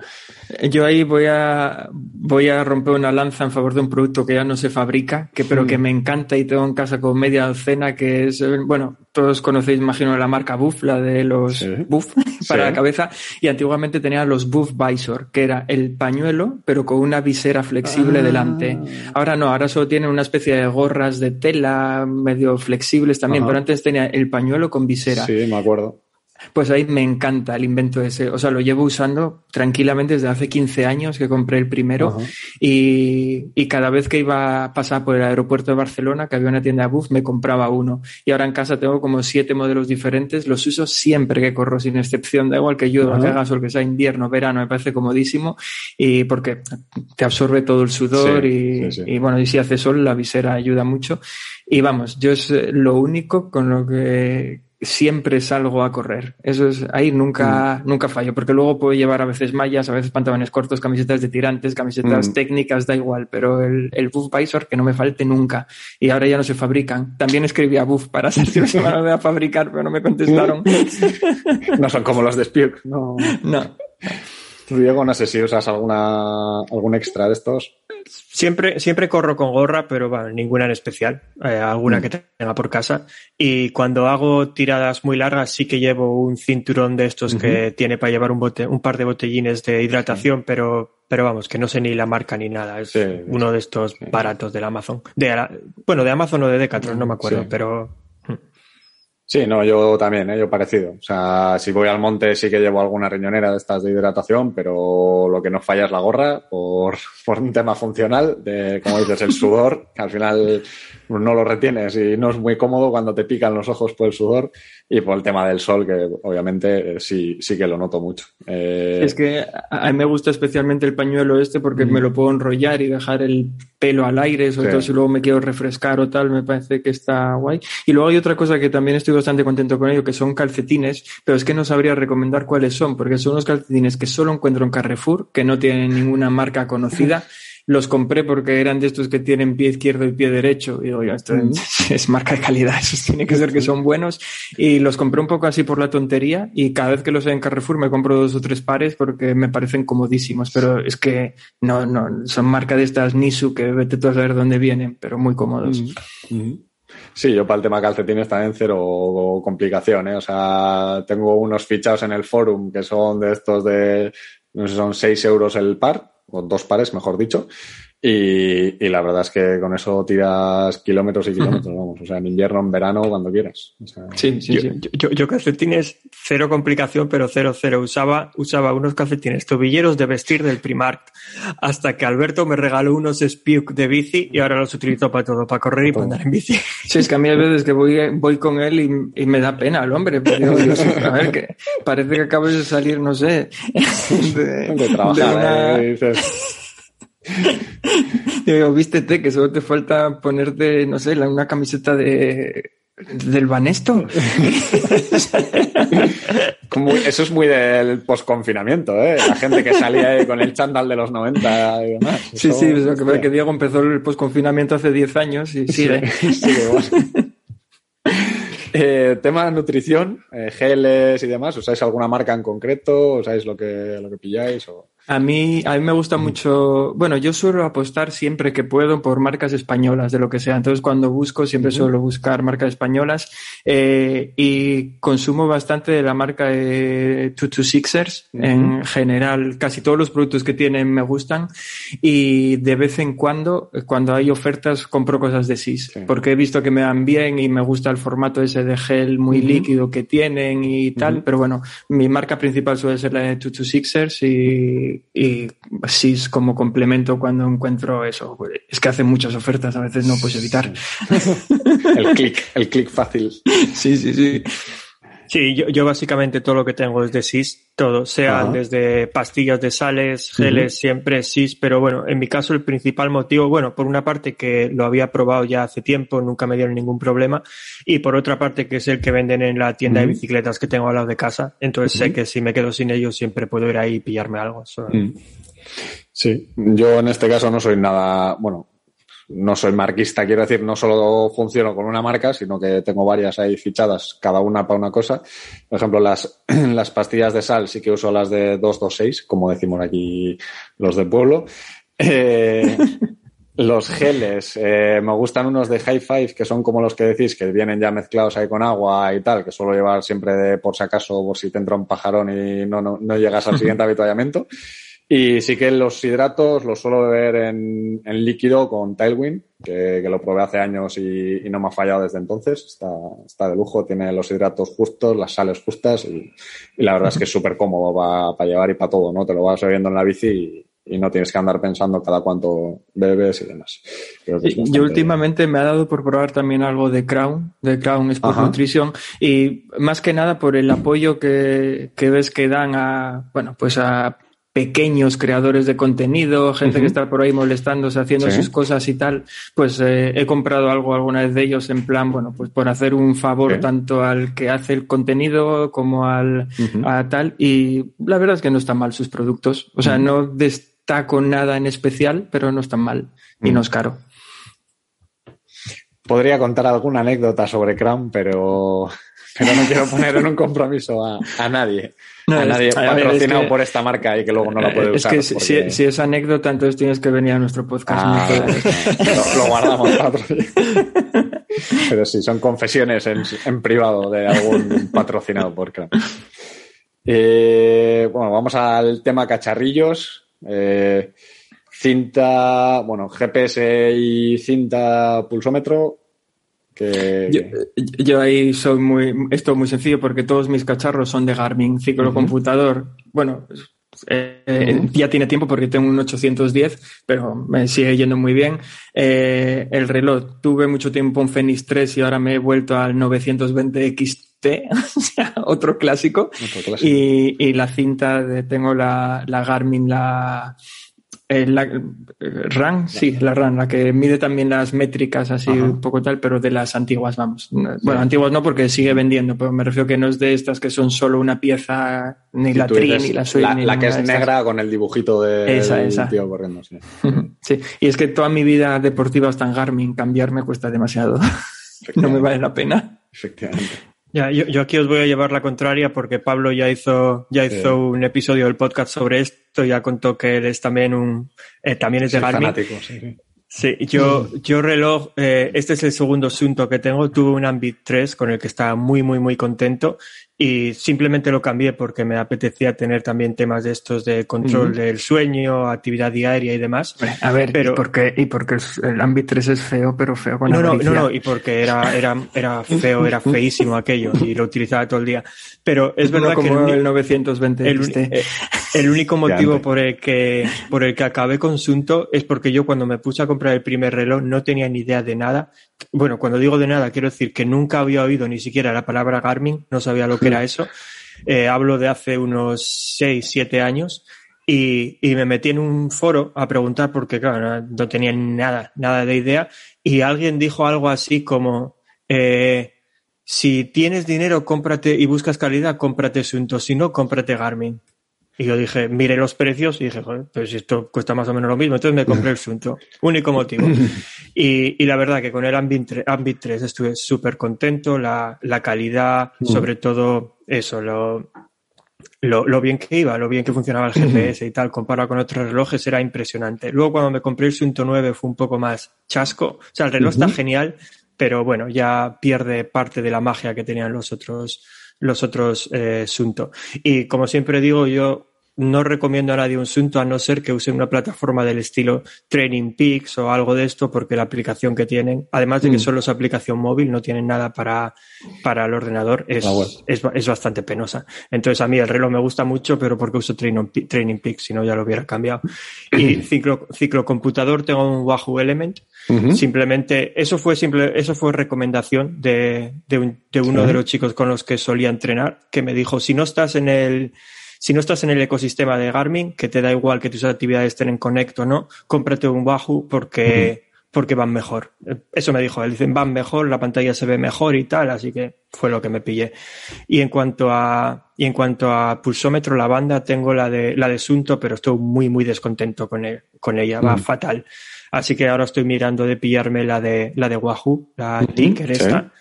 Yo ahí voy a, voy a romper una lanza en favor de un producto que ya no se fabrica, que, pero que mm. me encanta y tengo en casa con media docena, que es, bueno, todos conocéis, imagino, la marca Buff, la de los Buff *laughs* para la cabeza, y antiguamente tenía los Buff Visor, que era el pañuelo, pero con una visera flexible ah. delante. Ahora no, ahora solo tiene una especie de gorras de tela medio flexibles también, pero antes tenía el pañuelo con visera. Sí, me acuerdo. Pues ahí me encanta el invento ese. O sea, lo llevo usando tranquilamente desde hace 15 años que compré el primero. y, y, cada vez que iba a pasar por el aeropuerto de Barcelona, que había una tienda de Buff, me compraba uno. Y ahora en casa tengo como siete modelos diferentes. Los uso siempre que corro, sin excepción. Da igual que yo, que haga sol, que sea invierno, verano, me parece comodísimo. Y porque te absorbe todo el sudor y, y bueno, y si hace sol, la visera ayuda mucho. Y vamos, yo es lo único con lo que siempre salgo a correr. Eso es, ahí nunca, mm. nunca fallo, porque luego puedo llevar a veces mallas, a veces pantalones cortos, camisetas de tirantes, camisetas mm. técnicas, da igual, pero el, el Buff Visor que no me falte nunca. Y ahora ya no se fabrican. También escribí a Buff para *laughs* saber si iban a fabricar, pero no me contestaron. *laughs* no son como los de *laughs* no. No. ¿Tú, Diego, no sé si usas alguna, algún extra de estos? Siempre, siempre corro con gorra, pero bueno, ninguna en especial. Eh, alguna mm. que tenga por casa. Y cuando hago tiradas muy largas, sí que llevo un cinturón de estos que tiene para llevar un, bote, un par de botellines de hidratación, pero, pero vamos, que no sé ni la marca ni nada. Es uno de estos baratos del Amazon. De, bueno, de Amazon o de Decathlon, no me acuerdo, pero Sí, no, yo también, ¿eh? yo parecido. O sea, si voy al monte sí que llevo alguna riñonera de estas de hidratación, pero lo que no falla es la gorra por, *laughs* por un tema funcional, de, como dices, el sudor, que al final no lo retienes y no es muy cómodo cuando te pican los ojos por el sudor y por el tema del sol, que obviamente eh, sí, sí que lo noto mucho. Eh, es que a mí me gusta especialmente el pañuelo este porque me lo puedo enrollar y dejar el pelo al aire, sobre todo si luego me quiero refrescar o tal, me parece que está guay. Y luego hay otra cosa que también estoy bastante contento con ello, que son calcetines, pero es que no sabría recomendar cuáles son, porque son unos calcetines que solo encuentro en Carrefour, que no tienen ninguna marca conocida. *laughs* los compré porque eran de estos que tienen pie izquierdo y pie derecho. Y digo, esto *laughs* es marca de calidad, esos tiene que ser que son buenos. Y los compré un poco así por la tontería y cada vez que los hay en Carrefour me compro dos o tres pares porque me parecen comodísimos. Pero es que no, no, son marca de estas Nisu que vete tú a saber dónde vienen, pero muy cómodos. Sí, yo para el tema calcetines también cero complicación, ¿eh? O sea, tengo unos fichados en el forum que son de estos de, no sé, son 6 euros el par o dos pares, mejor dicho. Y, la verdad es que con eso tiras kilómetros y *laughs* kilómetros, vamos. O sea, en invierno, en verano, cuando quieras. sí, sí, yo, sí. Yo, calcetines, cero complicación, pero cero, cero. Usaba, usaba unos calcetines tobilleros de vestir del Primark. Hasta que Alberto me regaló unos Spiuk de bici y ahora los utilizo para todo, para correr y para andar en bici. Sí, es que a mí a veces que voy, voy con él y, me da pena el hombre. a ver, que parece que acabo de salir, no sé, *laughs* de, trabajar. ¿eh? *laughs* Digo, vístete, que solo te falta ponerte, no sé, una camiseta de del Banesto. *laughs* eso es muy del posconfinamiento, ¿eh? La gente que salía con el chándal de los 90 y demás. Sí, sí, que, que Diego empezó el posconfinamiento hace 10 años y sigue. *laughs* sigue eh, tema nutrición, eh, geles y demás, ¿usáis alguna marca en concreto? ¿Usáis lo que, lo que pilláis? O... A mí, a mí me gusta mucho, bueno, yo suelo apostar siempre que puedo por marcas españolas, de lo que sea. Entonces, cuando busco, siempre suelo buscar marcas españolas eh, y consumo bastante de la marca de Tutu Sixers. En general, casi todos los productos que tienen me gustan y de vez en cuando, cuando hay ofertas, compro cosas de SIS, porque he visto que me dan bien y me gusta el formato ese de gel muy líquido que tienen y tal. Pero bueno, mi marca principal suele ser la de Tutu Sixers y y, así es como complemento cuando encuentro eso. Es que hacen muchas ofertas, a veces no puedes evitar. *laughs* el clic, el clic fácil. Sí, sí, sí. Sí, yo, yo, básicamente todo lo que tengo es de SIS, todo, sea desde pastillas de sales, geles, siempre SIS, pero bueno, en mi caso el principal motivo, bueno, por una parte que lo había probado ya hace tiempo, nunca me dieron ningún problema, y por otra parte que es el que venden en la tienda de bicicletas que tengo al lado de casa, entonces sé que si me quedo sin ellos siempre puedo ir ahí y pillarme algo. Sí, yo en este caso no soy nada, bueno, no soy marquista, quiero decir, no solo funciono con una marca, sino que tengo varias ahí fichadas, cada una para una cosa. Por ejemplo, las, *clears throat* las pastillas de sal sí que uso las de 226, como decimos aquí los del pueblo. *laughs* Eh, los geles, eh, me gustan unos de High Five, que son como los que decís, que vienen ya mezclados ahí con agua y tal, que suelo llevar siempre de por si acaso, por si te entra un pajarón y no, no, no llegas al siguiente *laughs* avituallamiento. Y sí que los hidratos los suelo beber en, en líquido con Tailwind, que, que, lo probé hace años y, y, no me ha fallado desde entonces. Está, está de lujo, tiene los hidratos justos, las sales justas y, y la verdad es que es súper cómodo para llevar y para todo, ¿no? Te lo vas bebiendo en la bici y, y no tienes que andar pensando cada cuánto bebes y demás. Yo últimamente me ha dado por probar también algo de Crown, de Crown Sport Nutrition, y más que nada por el apoyo que, que ves que dan a, bueno, pues a pequeños creadores de contenido, gente que está por ahí molestándose, haciendo sus cosas y tal, pues eh, he comprado algo alguna vez de ellos en plan, bueno, pues por hacer un favor tanto al que hace el contenido como al a tal y la verdad es que no están mal sus productos, o sea, no destaco nada en especial, pero no están mal y no es caro. Podría contar alguna anécdota sobre Crown, pero, pero no quiero poner en un compromiso a, a nadie. A nadie patrocinado por esta marca y que luego no la puede usar. Es que si, es anécdota, entonces tienes que venir a nuestro podcast. Ah, *laughs* lo, guardamos Pero sí, son confesiones en, privado de algún patrocinado por eh, bueno, vamos al tema cacharrillos. Eh, cinta, bueno, GPS y cinta pulsómetro. Que... Yo, ahí soy muy, esto es muy sencillo porque todos mis cacharros son de Garmin, ciclo computador. Bueno, eh, ya tiene tiempo porque tengo un 810, pero me sigue yendo muy bien. Eh, el reloj, tuve mucho tiempo un Fenix 3 y ahora me he vuelto al 920 XT, *laughs* o sea, otro clásico. Y, la cinta, de, tengo la, la Garmin, la eh, la eh, RAN, sí, la RAN, la que mide también las métricas así un poco tal, pero de las antiguas, vamos. Bueno, antiguas no porque sigue vendiendo, pero me refiero que no es de estas que son solo una pieza, ni la tri, ni la suya. La, que es negra con el dibujito de esa, tío corriendo, sí. *laughs* sí, y es que toda mi vida deportiva está en Garmin, cambiar me cuesta demasiado. *laughs* no me vale la pena. Efectivamente. Ya, yo, aquí os voy a llevar la contraria porque Pablo ya hizo, ya hizo un episodio del podcast sobre esto, ya contó que él es también un, eh, también es de Garmin. sí, sí. yo, yo reloj, eh, este es el segundo asunto que tengo, tuve un Ambit 3 con el que estaba muy, muy, muy contento y simplemente lo cambié porque me apetecía tener también temas de estos de control del sueño, actividad diaria y demás. A ver, pero, ¿y porque y porque el Ambit 3 es feo, pero feo con no, no, no, no, y porque era, era, era feo, era feísimo aquello y lo utilizaba todo el día. Pero es verdad que el, el 920 el, el único *laughs* motivo por el que por el que acabé con Sunto es porque yo cuando me puse a comprar el primer reloj no tenía ni idea de nada. Bueno, cuando digo de nada quiero decir que nunca había oído ni siquiera la palabra Garmin, no sabía lo que era eso. Eh, hablo de hace unos 6, 7 años. Y, y, me metí en un foro a preguntar porque, claro, no, tenía nada, nada de idea. Y alguien dijo algo así como, eh, si tienes dinero, cómprate y buscas calidad, cómprate Sunto. Si no, cómprate Garmin. Y yo dije, mire los precios y dije, joder, pero si esto cuesta más o menos lo mismo, entonces me compré el Sunto. *laughs* Único motivo. *laughs* Y, y la verdad que con el Ambit 3, Ambit 3 estuve súper contento, la, la calidad, mm. sobre todo eso, lo, lo, lo, bien que iba, lo bien que funcionaba el GPS y tal, comparado con otros relojes, era impresionante. Luego cuando me compré el Sunto 9 fue un poco más chasco. O sea, el reloj está genial, pero bueno, ya pierde parte de la magia que tenían los otros los otros eh, Sunto. Y como siempre digo, yo no recomiendo a nadie un Sunto a no ser que use una plataforma del estilo Training Peaks o algo de esto, porque la aplicación que tienen, además de que mm. solo es aplicación móvil, no tienen nada para, para el ordenador, es, es, es, bastante penosa. Entonces a mí el reloj me gusta mucho, pero porque uso Training, Training Peaks, si no ya lo hubiera cambiado. *clears throat* Y ciclo, ciclo computador tengo un Wahoo Element. Simplemente, eso fue simple, eso fue recomendación de, de, de uno de los chicos con los que solía entrenar, que me dijo, si no estás en el, si no estás en el ecosistema de Garmin, que te da igual que tus actividades estén en Connect o no, cómprate un Wahoo porque, porque van mejor. Eso me dijo él. Dicen, van mejor, la pantalla se ve mejor y tal, así que fue lo que me pillé. Y en cuanto a, y en cuanto a pulsómetro, la banda, tengo la de, la de Sunto, pero estoy muy, muy descontento con, con ella. Va fatal. Así que ahora estoy mirando de pillarme la de, la de Wahoo, la Tinker esta.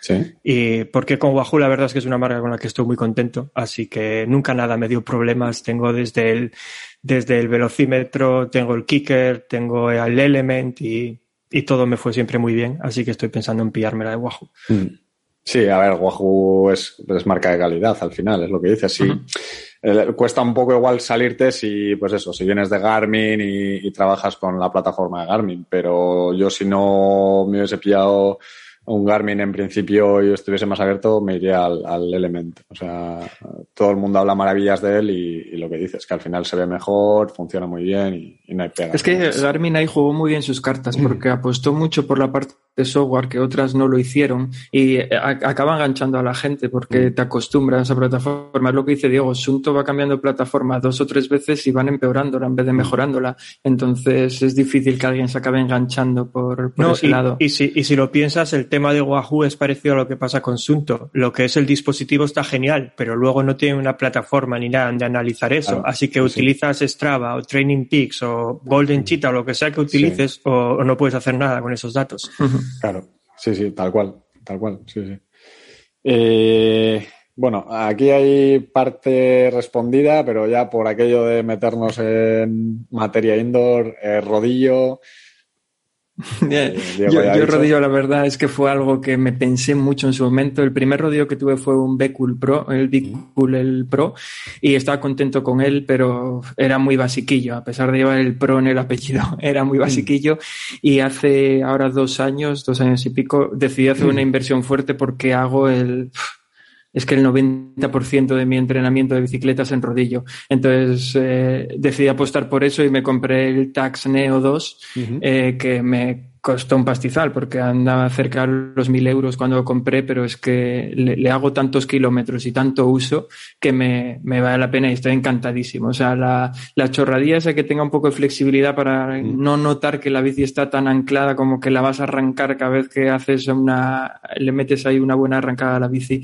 Y porque con Wahoo la verdad es que es una marca con la que estoy muy contento. Así que nunca nada me dio problemas. Tengo desde el, desde el velocímetro, tengo el kicker, tengo el element y, y todo me fue siempre muy bien. Así que estoy pensando en pillarme la de Wahoo. Sí, a ver, Wahoo es, es, marca de calidad al final, es lo que dices. Sí. Eh, cuesta un poco igual salirte si, pues eso, si vienes de Garmin y, y, trabajas con la plataforma de Garmin, pero yo si no me hubiese pillado un Garmin en principio y estuviese más abierto, me iría al, al, Element. O sea, todo el mundo habla maravillas de él y, y, lo que dices, que al final se ve mejor, funciona muy bien y, y no hay pega. Es que Garmin ahí jugó muy bien sus cartas porque apostó mucho por la parte de software que otras no lo hicieron y eh, acaba enganchando a la gente porque te acostumbras a esa plataforma. Es lo que dice Diego, Sunto va cambiando plataforma dos o tres veces y van empeorándola en vez de mejorándola. Entonces es difícil que alguien se acabe enganchando por, por ese lado. Y si, y si lo piensas, el tema de Wahoo es parecido a lo que pasa con Sunto. Lo que es el dispositivo está genial, pero luego no tiene una plataforma ni nada de analizar eso. Así que utilizas Strava o Training Peaks o Golden mm. Cheetah o lo que sea que utilices o, o no puedes hacer nada con esos datos. Claro, sí, sí, tal cual, tal cual, sí, sí. Eh, Bueno, aquí hay parte respondida, pero ya por aquello de meternos en materia indoor, eh, rodillo, *laughs* eh, yo, rodillo, la verdad es que fue algo que me pensé mucho en su momento. El primer rodillo que tuve fue un Becul Pro, el Becul el Pro, y estaba contento con él, pero era muy basiquillo, a pesar de llevar el Pro en el apellido, *laughs* era muy basiquillo. Y hace ahora dos años, dos años y pico, decidí hacer una inversión fuerte porque hago el es que el 90% de mi entrenamiento de bicicletas en rodillo. Entonces eh, decidí apostar por eso y me compré el Tax Neo 2, eh, que me costó un pastizal porque andaba cerca de los mil euros cuando lo compré, pero es que le, hago tantos kilómetros y tanto uso que me, me, vale la pena y estoy encantadísimo. O sea, la, la chorradilla esa que tenga un poco de flexibilidad para no notar que la bici está tan anclada como que la vas a arrancar cada vez que haces una, le metes ahí una buena arrancada a la bici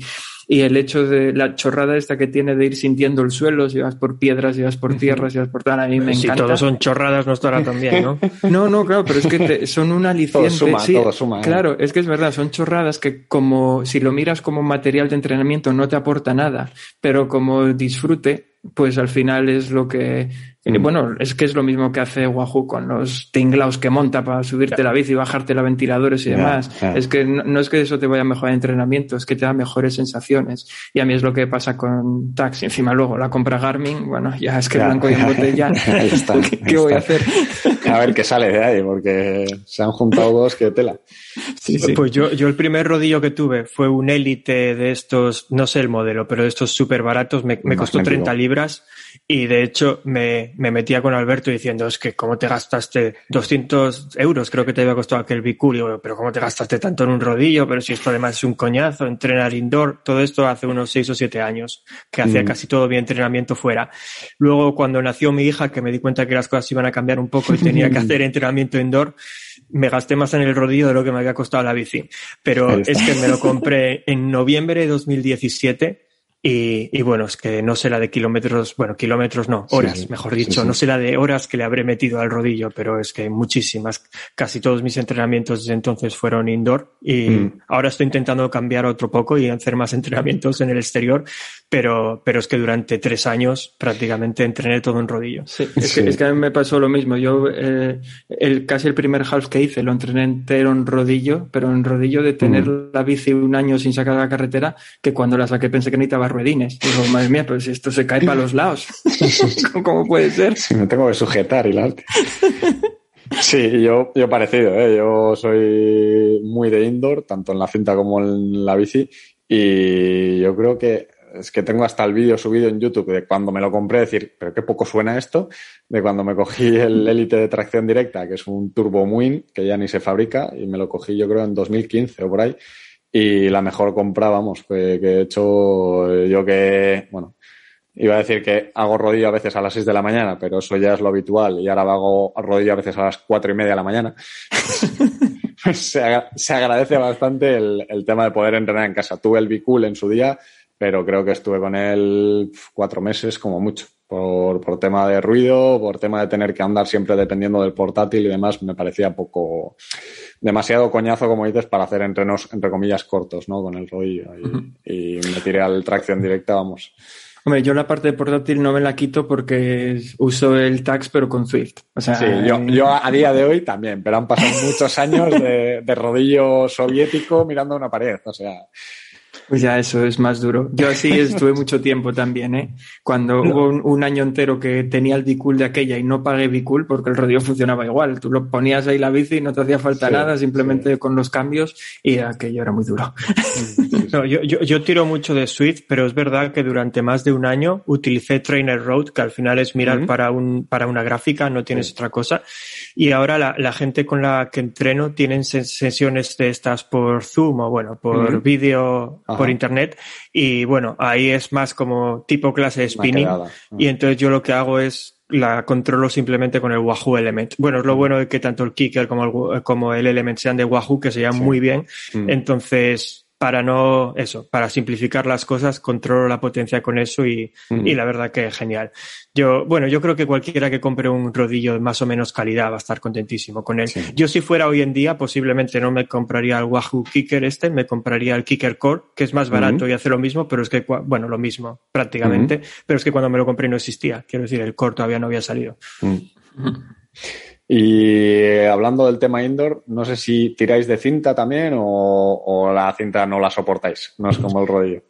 y el hecho de la chorrada esta que tiene de ir sintiendo el suelo, si vas por piedras, si vas por tierras, si vas por tal, a mí me encanta. Si todos son chorradas, no estará tan bien, ¿no? *laughs* no, no, claro, pero es que son una aliciente. Todo suma, todo suma. ¿eh? Claro, es que es verdad, son chorradas que como si lo miras como material de entrenamiento no te aporta nada, pero como disfrute, pues al final es lo que mm. Bueno, es que es lo mismo que hace Wahoo con los tinglaos que monta para subirte la bici y bajarte los ventiladores y demás. Es que no, es que eso te vaya a mejorar entrenamiento, es que te da mejores sensaciones. Y a mí es lo que pasa con Taxi. Encima luego la compra Garmin, bueno, ya es que blanco y en botella. *laughs* *laughs* ¿Qué, voy a hacer? *laughs* a ver qué sale de ahí, porque se han juntado dos que tela. Pues yo, yo el primer rodillo que tuve fue un Elite de estos, no sé el modelo, pero de estos súper baratos, me, me costó 30 libras y de hecho me, me, metía con Alberto diciendo, es que cómo te gastaste 200 euros, creo que te había costado aquel biculio, pero cómo te gastaste tanto en un rodillo, pero si esto además es un coñazo, entrenar indoor, todo esto hace unos 6 o 7 años, que hacía mm. casi todo mi entrenamiento fuera. Luego cuando nació mi hija, que me di cuenta que las cosas iban a cambiar un poco y tenía que *laughs* hacer entrenamiento indoor, me gasté más en el rodillo de lo que me había costado la bici. Pero es que me lo *laughs* compré en noviembre de 2017 y, y, bueno, es que no sé la de kilómetros, bueno, kilómetros no, horas, mejor dicho, no sé la de horas que le habré metido al rodillo, pero es que muchísimas. Casi todos mis entrenamientos desde entonces fueron indoor y mm. ahora estoy intentando cambiar otro poco y hacer más entrenamientos en el exterior, pero, pero es que durante tres años prácticamente entrené todo en rodillo. Sí, es, Que, es que a mí me pasó lo mismo. Yo, eh, el, casi el primer half que hice lo entrené entero en rodillo, pero en rodillo de tener mm. la bici un año sin sacar la carretera, que cuando la saqué pensé que necesitaba ruedines. Digo, madre mía, pero si esto se cae para los lados. *laughs* ¿Cómo puede ser? Sí, me tengo que sujetar y la Sí, yo, yo parecido, ¿eh? yo soy muy de indoor, tanto en la cinta como en la bici, y yo creo que es que tengo hasta el vídeo subido en YouTube de cuando me lo compré, decir, pero qué poco suena esto, de cuando me cogí el Elite de tracción directa, que es un Turbo Muin, que ya ni se fabrica, y me lo cogí yo creo en 2015 o por ahí, y la mejor compra, vamos, que, he hecho yo que, bueno, iba a decir que hago rodillo a veces a las 6 de la mañana, pero eso ya es lo habitual y ahora hago rodillo a veces a las cuatro y media de la mañana. *laughs* se, agradece bastante el, el, tema de poder entrenar en casa. Tuve el Bicool en su día, pero creo que estuve con él cuatro meses como mucho. Por, por tema de ruido, por tema de tener que andar siempre dependiendo del portátil y demás, me parecía poco, demasiado coñazo, como dices, para hacer entrenos, entre comillas, cortos, ¿no? Con el rodillo. Y, me tiré al tracción directa, vamos. Hombre, yo la parte de portátil no me la quito porque uso el Tax pero con Swift. O sea, sí, yo, yo, a día de hoy también, pero han pasado muchos años de, de rodillo soviético mirando una pared. O sea, pues ya eso es más duro. Yo así *laughs* estuve mucho tiempo también, ¿eh? Cuando hubo un, año entero que tenía el Bicool de aquella y no pagué Bicool porque el rodillo funcionaba igual. Tú lo ponías ahí la bici y no te hacía falta nada, simplemente con los cambios y aquello era muy duro. *laughs* No, yo, yo, yo, tiro mucho de Swift, pero es verdad que durante más de un año utilicé Trainer Road, que al final es mirar para, un, para una gráfica, no tienes otra cosa. Y ahora la, la, gente con la que entreno tienen sesiones de estas por Zoom o bueno, por vídeo por internet y bueno, ahí es más como tipo clase de spinning y entonces yo lo que hago es la controlo simplemente con el Wahoo Element. Bueno, es lo bueno de que tanto el Kicker como el, como el Element sean de Wahoo, que se llaman muy bien. Entonces, para no, eso, para simplificar las cosas, controlo la potencia con eso y, y la verdad que genial. Yo, bueno, yo creo que cualquiera que compre un rodillo de más o menos calidad va a estar contentísimo con él. Yo si fuera hoy en día, posiblemente no me compraría el Wahoo Kicker este, me compraría el Kicker Core, que es más barato y hace lo mismo, pero es que, bueno, lo mismo prácticamente, pero es que cuando me lo compré no existía. Quiero decir, el Core todavía no había salido. Y hablando del tema indoor, no sé si tiráis de cinta también o, o la cinta no la soportáis, no es como el *laughs* rodillo.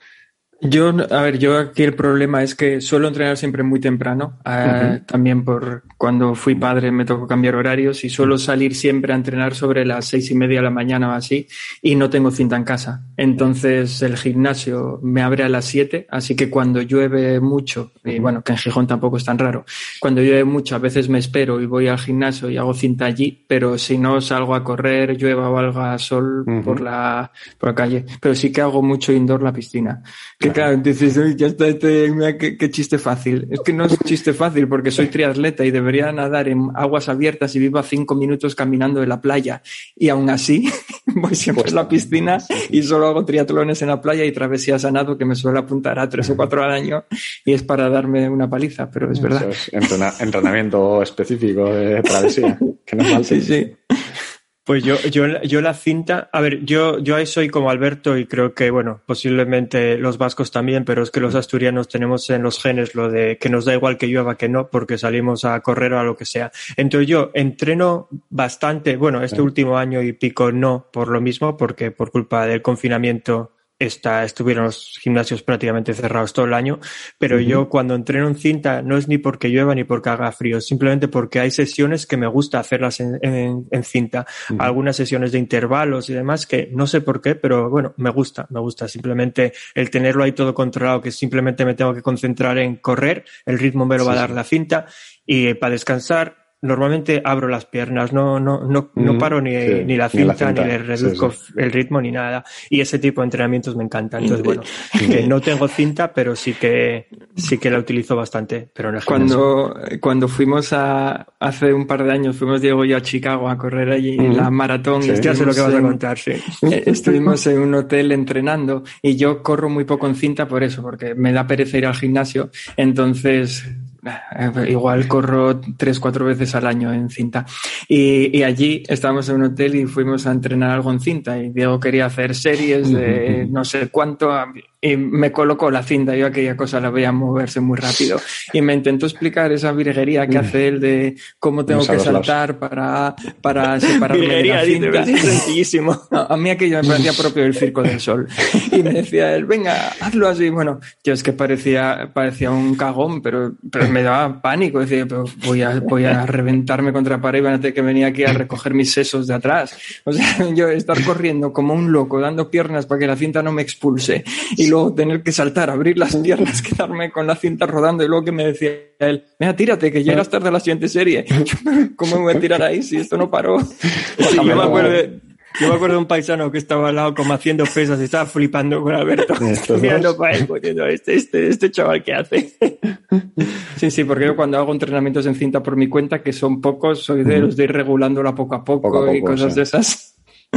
Yo, a ver, yo aquí el problema es que suelo entrenar siempre muy temprano. Eh, también por cuando fui padre me tocó cambiar horarios y suelo salir siempre a entrenar sobre las seis y media de la mañana o así y no tengo cinta en casa. Entonces el gimnasio me abre a las siete, así que cuando llueve mucho, y bueno, que en Gijón tampoco es tan raro, cuando llueve mucho a veces me espero y voy al gimnasio y hago cinta allí, pero si no salgo a correr, llueva o alga sol por, la, por la calle. Pero sí que hago mucho indoor la piscina claro, dices, uy, ya está, este, mira, qué, chiste fácil. Es que no es chiste fácil porque soy triatleta y debería nadar en aguas abiertas y vivo a cinco minutos caminando de la playa. Y aún así, *laughs* voy siempre a la piscina y solo hago triatlones en la playa y travesías a nado que me suele apuntar a tres o cuatro al año y es para darme una paliza, pero es verdad. es entrenamiento específico de travesía, que no *laughs* Sí, sí. Pues yo, yo, yo la cinta, a ver, yo, yo ahí soy como Alberto y creo que, bueno, posiblemente los vascos también, pero es que los asturianos tenemos en los genes lo de que nos da igual que llueva que no, porque salimos a correr o a lo que sea. Entonces yo entreno bastante, bueno, este último año y pico no por lo mismo, porque por culpa del confinamiento está, estuvieron los gimnasios prácticamente cerrados todo el año, pero yo cuando entreno en cinta no es ni porque llueva ni porque haga frío, simplemente porque hay sesiones que me gusta hacerlas en, en, cinta, algunas sesiones de intervalos y demás que no sé por qué, pero bueno, me gusta, me gusta simplemente el tenerlo ahí todo controlado, que simplemente me tengo que concentrar en correr, el ritmo me lo va a dar la cinta y para descansar normalmente abro las piernas, no, no, no, no paro ni, ni, la cinta, ni, le reduzco el ritmo, ni nada. Y ese tipo de entrenamientos me encantan. Entonces, bueno, que no tengo cinta, pero sí que, sí que la utilizo bastante. Pero no cuando, cuando fuimos a, hace un par de años, fuimos Diego y yo a Chicago a correr allí en la maratón. ya sé lo que vas a contar, sí. Eh, estuvimos en un hotel entrenando y yo corro muy poco en cinta por eso, porque me da pereza ir al gimnasio. Entonces, igual corro tres, cuatro veces al año en cinta. Y, y, allí estábamos en un hotel y fuimos a entrenar algo en cinta. Y Diego quería hacer series de no sé cuánto y me colocó la cinta, yo aquella cosa la veía moverse muy rápido y me intentó explicar esa virguería que hace él de cómo tengo que saltar para, para separarme de la cinta. sencillísimo. *laughs* a mí aquello me parecía propio del Circo del Sol. Y me decía él, venga, hazlo así. Bueno, yo es que parecía, parecía un cagón, pero, pero me daba pánico. Decía, pero voy a, voy a reventarme contra la pared y van a tener que venir aquí a recoger mis sesos de atrás. O sea, *laughs* yo estar corriendo como un loco, dando piernas para que la cinta no me expulse y luego tener que saltar, abrir las piernas, *laughs* quedarme con la cinta rodando y luego que me decía él, mira, tírate, que llegas tarde a la siguiente serie. *laughs* ¿Cómo me voy a tirar ahí si esto no paró? *laughs* yo me acuerdo de, yo me acuerdo de un paisano que estaba al lado como haciendo pesas y estaba flipando con Alberto. mirando para él, este, este, este chaval que hace. Sí, sí, porque yo cuando hago entrenamientos en cinta por mi cuenta, que son pocos, soy de los de ir regulándola poco a poco, y cosas de esas.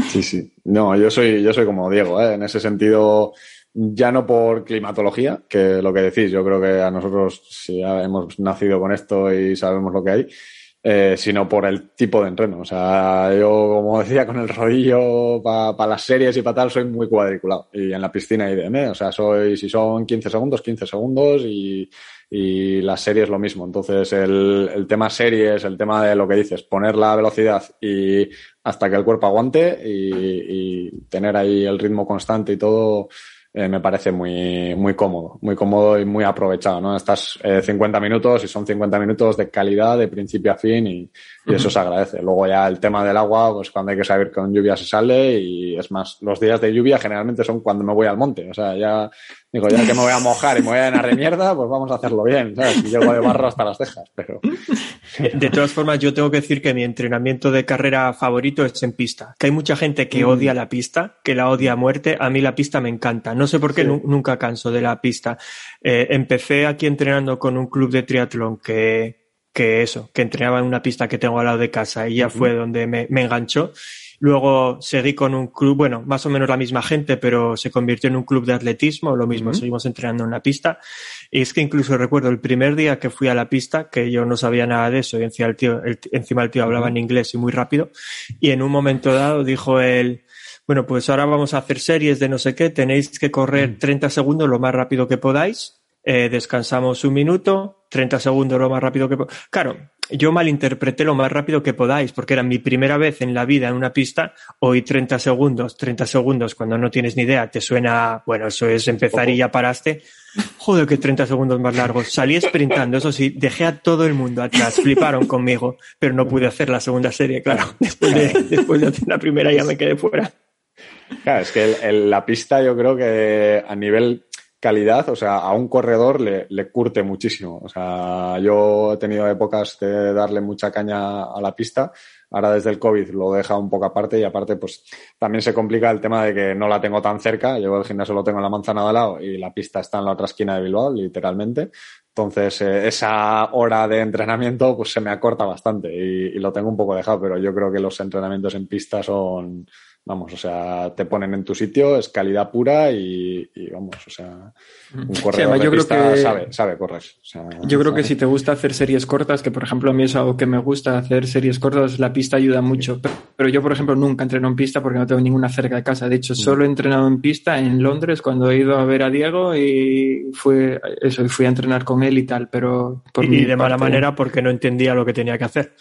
Sí, sí. No, yo soy, yo soy como Diego, ¿eh? en ese sentido, ya no por climatología, que lo que decís, yo creo que a nosotros si hemos nacido con esto y sabemos lo que hay, eh, sino por el tipo de entreno. O sea, yo, como decía, con el rodillo para las series y para tal, soy muy cuadriculado. Y en la piscina y de, o sea, soy, si son 15 segundos, 15 segundos y, y las series lo mismo. Entonces, el, el tema series, el tema de lo que dices, poner la velocidad y hasta que el cuerpo aguante y, tener ahí el ritmo constante y todo, eh, me parece muy, muy cómodo, muy cómodo y muy aprovechado, ¿no? Estás eh, 50 minutos y son 50 minutos de calidad de principio a fin y, y eso se agradece. Luego ya el tema del agua, pues cuando hay que saber que con lluvia se sale y es más, los días de lluvia generalmente son cuando me voy al monte. O sea, ya digo, ya que me voy a mojar y me voy a llenar de mierda, pues vamos a hacerlo bien, ¿sabes? Y llego de barro hasta las cejas, pero... De todas formas, yo tengo que decir que mi entrenamiento de carrera favorito es en pista. Que hay mucha gente que mm. odia la pista, que la odia a muerte. A mí la pista me encanta. No sé por qué nunca canso de la pista. Eh, empecé aquí entrenando con un club de triatlón que, que eso, que entrenaba en una pista que tengo al lado de casa y ya fue donde me, me enganchó. Luego seguí con un club, bueno, más o menos la misma gente, pero se convirtió en un club de atletismo, lo mismo, seguimos entrenando en la pista. Y es que incluso recuerdo el primer día que fui a la pista, que yo no sabía nada de eso, y encima el tío, encima el tío hablaba en inglés y muy rápido, y en un momento dado dijo él, bueno, pues ahora vamos a hacer series de no sé qué, tenéis que correr 30 segundos lo más rápido que podáis, eh, descansamos un minuto, 30 segundos lo más rápido que podáis. Claro, yo malinterpreté lo más rápido que podáis, porque era mi primera vez en la vida en una pista, hoy 30 segundos, 30 segundos, cuando no tienes ni idea, te suena, bueno, eso es empezar y ya paraste. Joder, que 30 segundos más largos. Salí sprintando, eso sí, dejé a todo el mundo atrás, fliparon conmigo, pero no pude hacer la segunda serie, claro. *laughs* Después de, después de hacer la primera ya me quedé fuera. Claro, es que la pista yo creo que a nivel calidad, o sea, a un corredor le, le, curte muchísimo. O sea, yo he tenido épocas de darle mucha caña a la pista. Ahora desde el COVID lo deja un poco aparte y aparte pues también se complica el tema de que no la tengo tan cerca. Yo el gimnasio lo tengo en la manzana de lado y la pista está en la otra esquina de Bilbao, literalmente. Entonces, eh, esa hora de entrenamiento pues se me acorta bastante y lo tengo un poco dejado, pero yo creo que los entrenamientos en pista son, Vamos, o sea, te ponen en tu sitio, es calidad pura y, vamos, o sea, un corredor yo creo que, sabe, sabe correr. yo creo que si te gusta hacer series cortas, que por ejemplo a mí es algo que me gusta hacer series cortas, la pista ayuda mucho. Pero, yo, por ejemplo, nunca entreno en pista porque no tengo ninguna cerca de casa. De hecho, mm. solo he entrenado en pista en Londres cuando he ido a ver a Diego y fue eso, y fui a entrenar con él y tal, pero por y, de mala manera porque no entendía lo que tenía que hacer.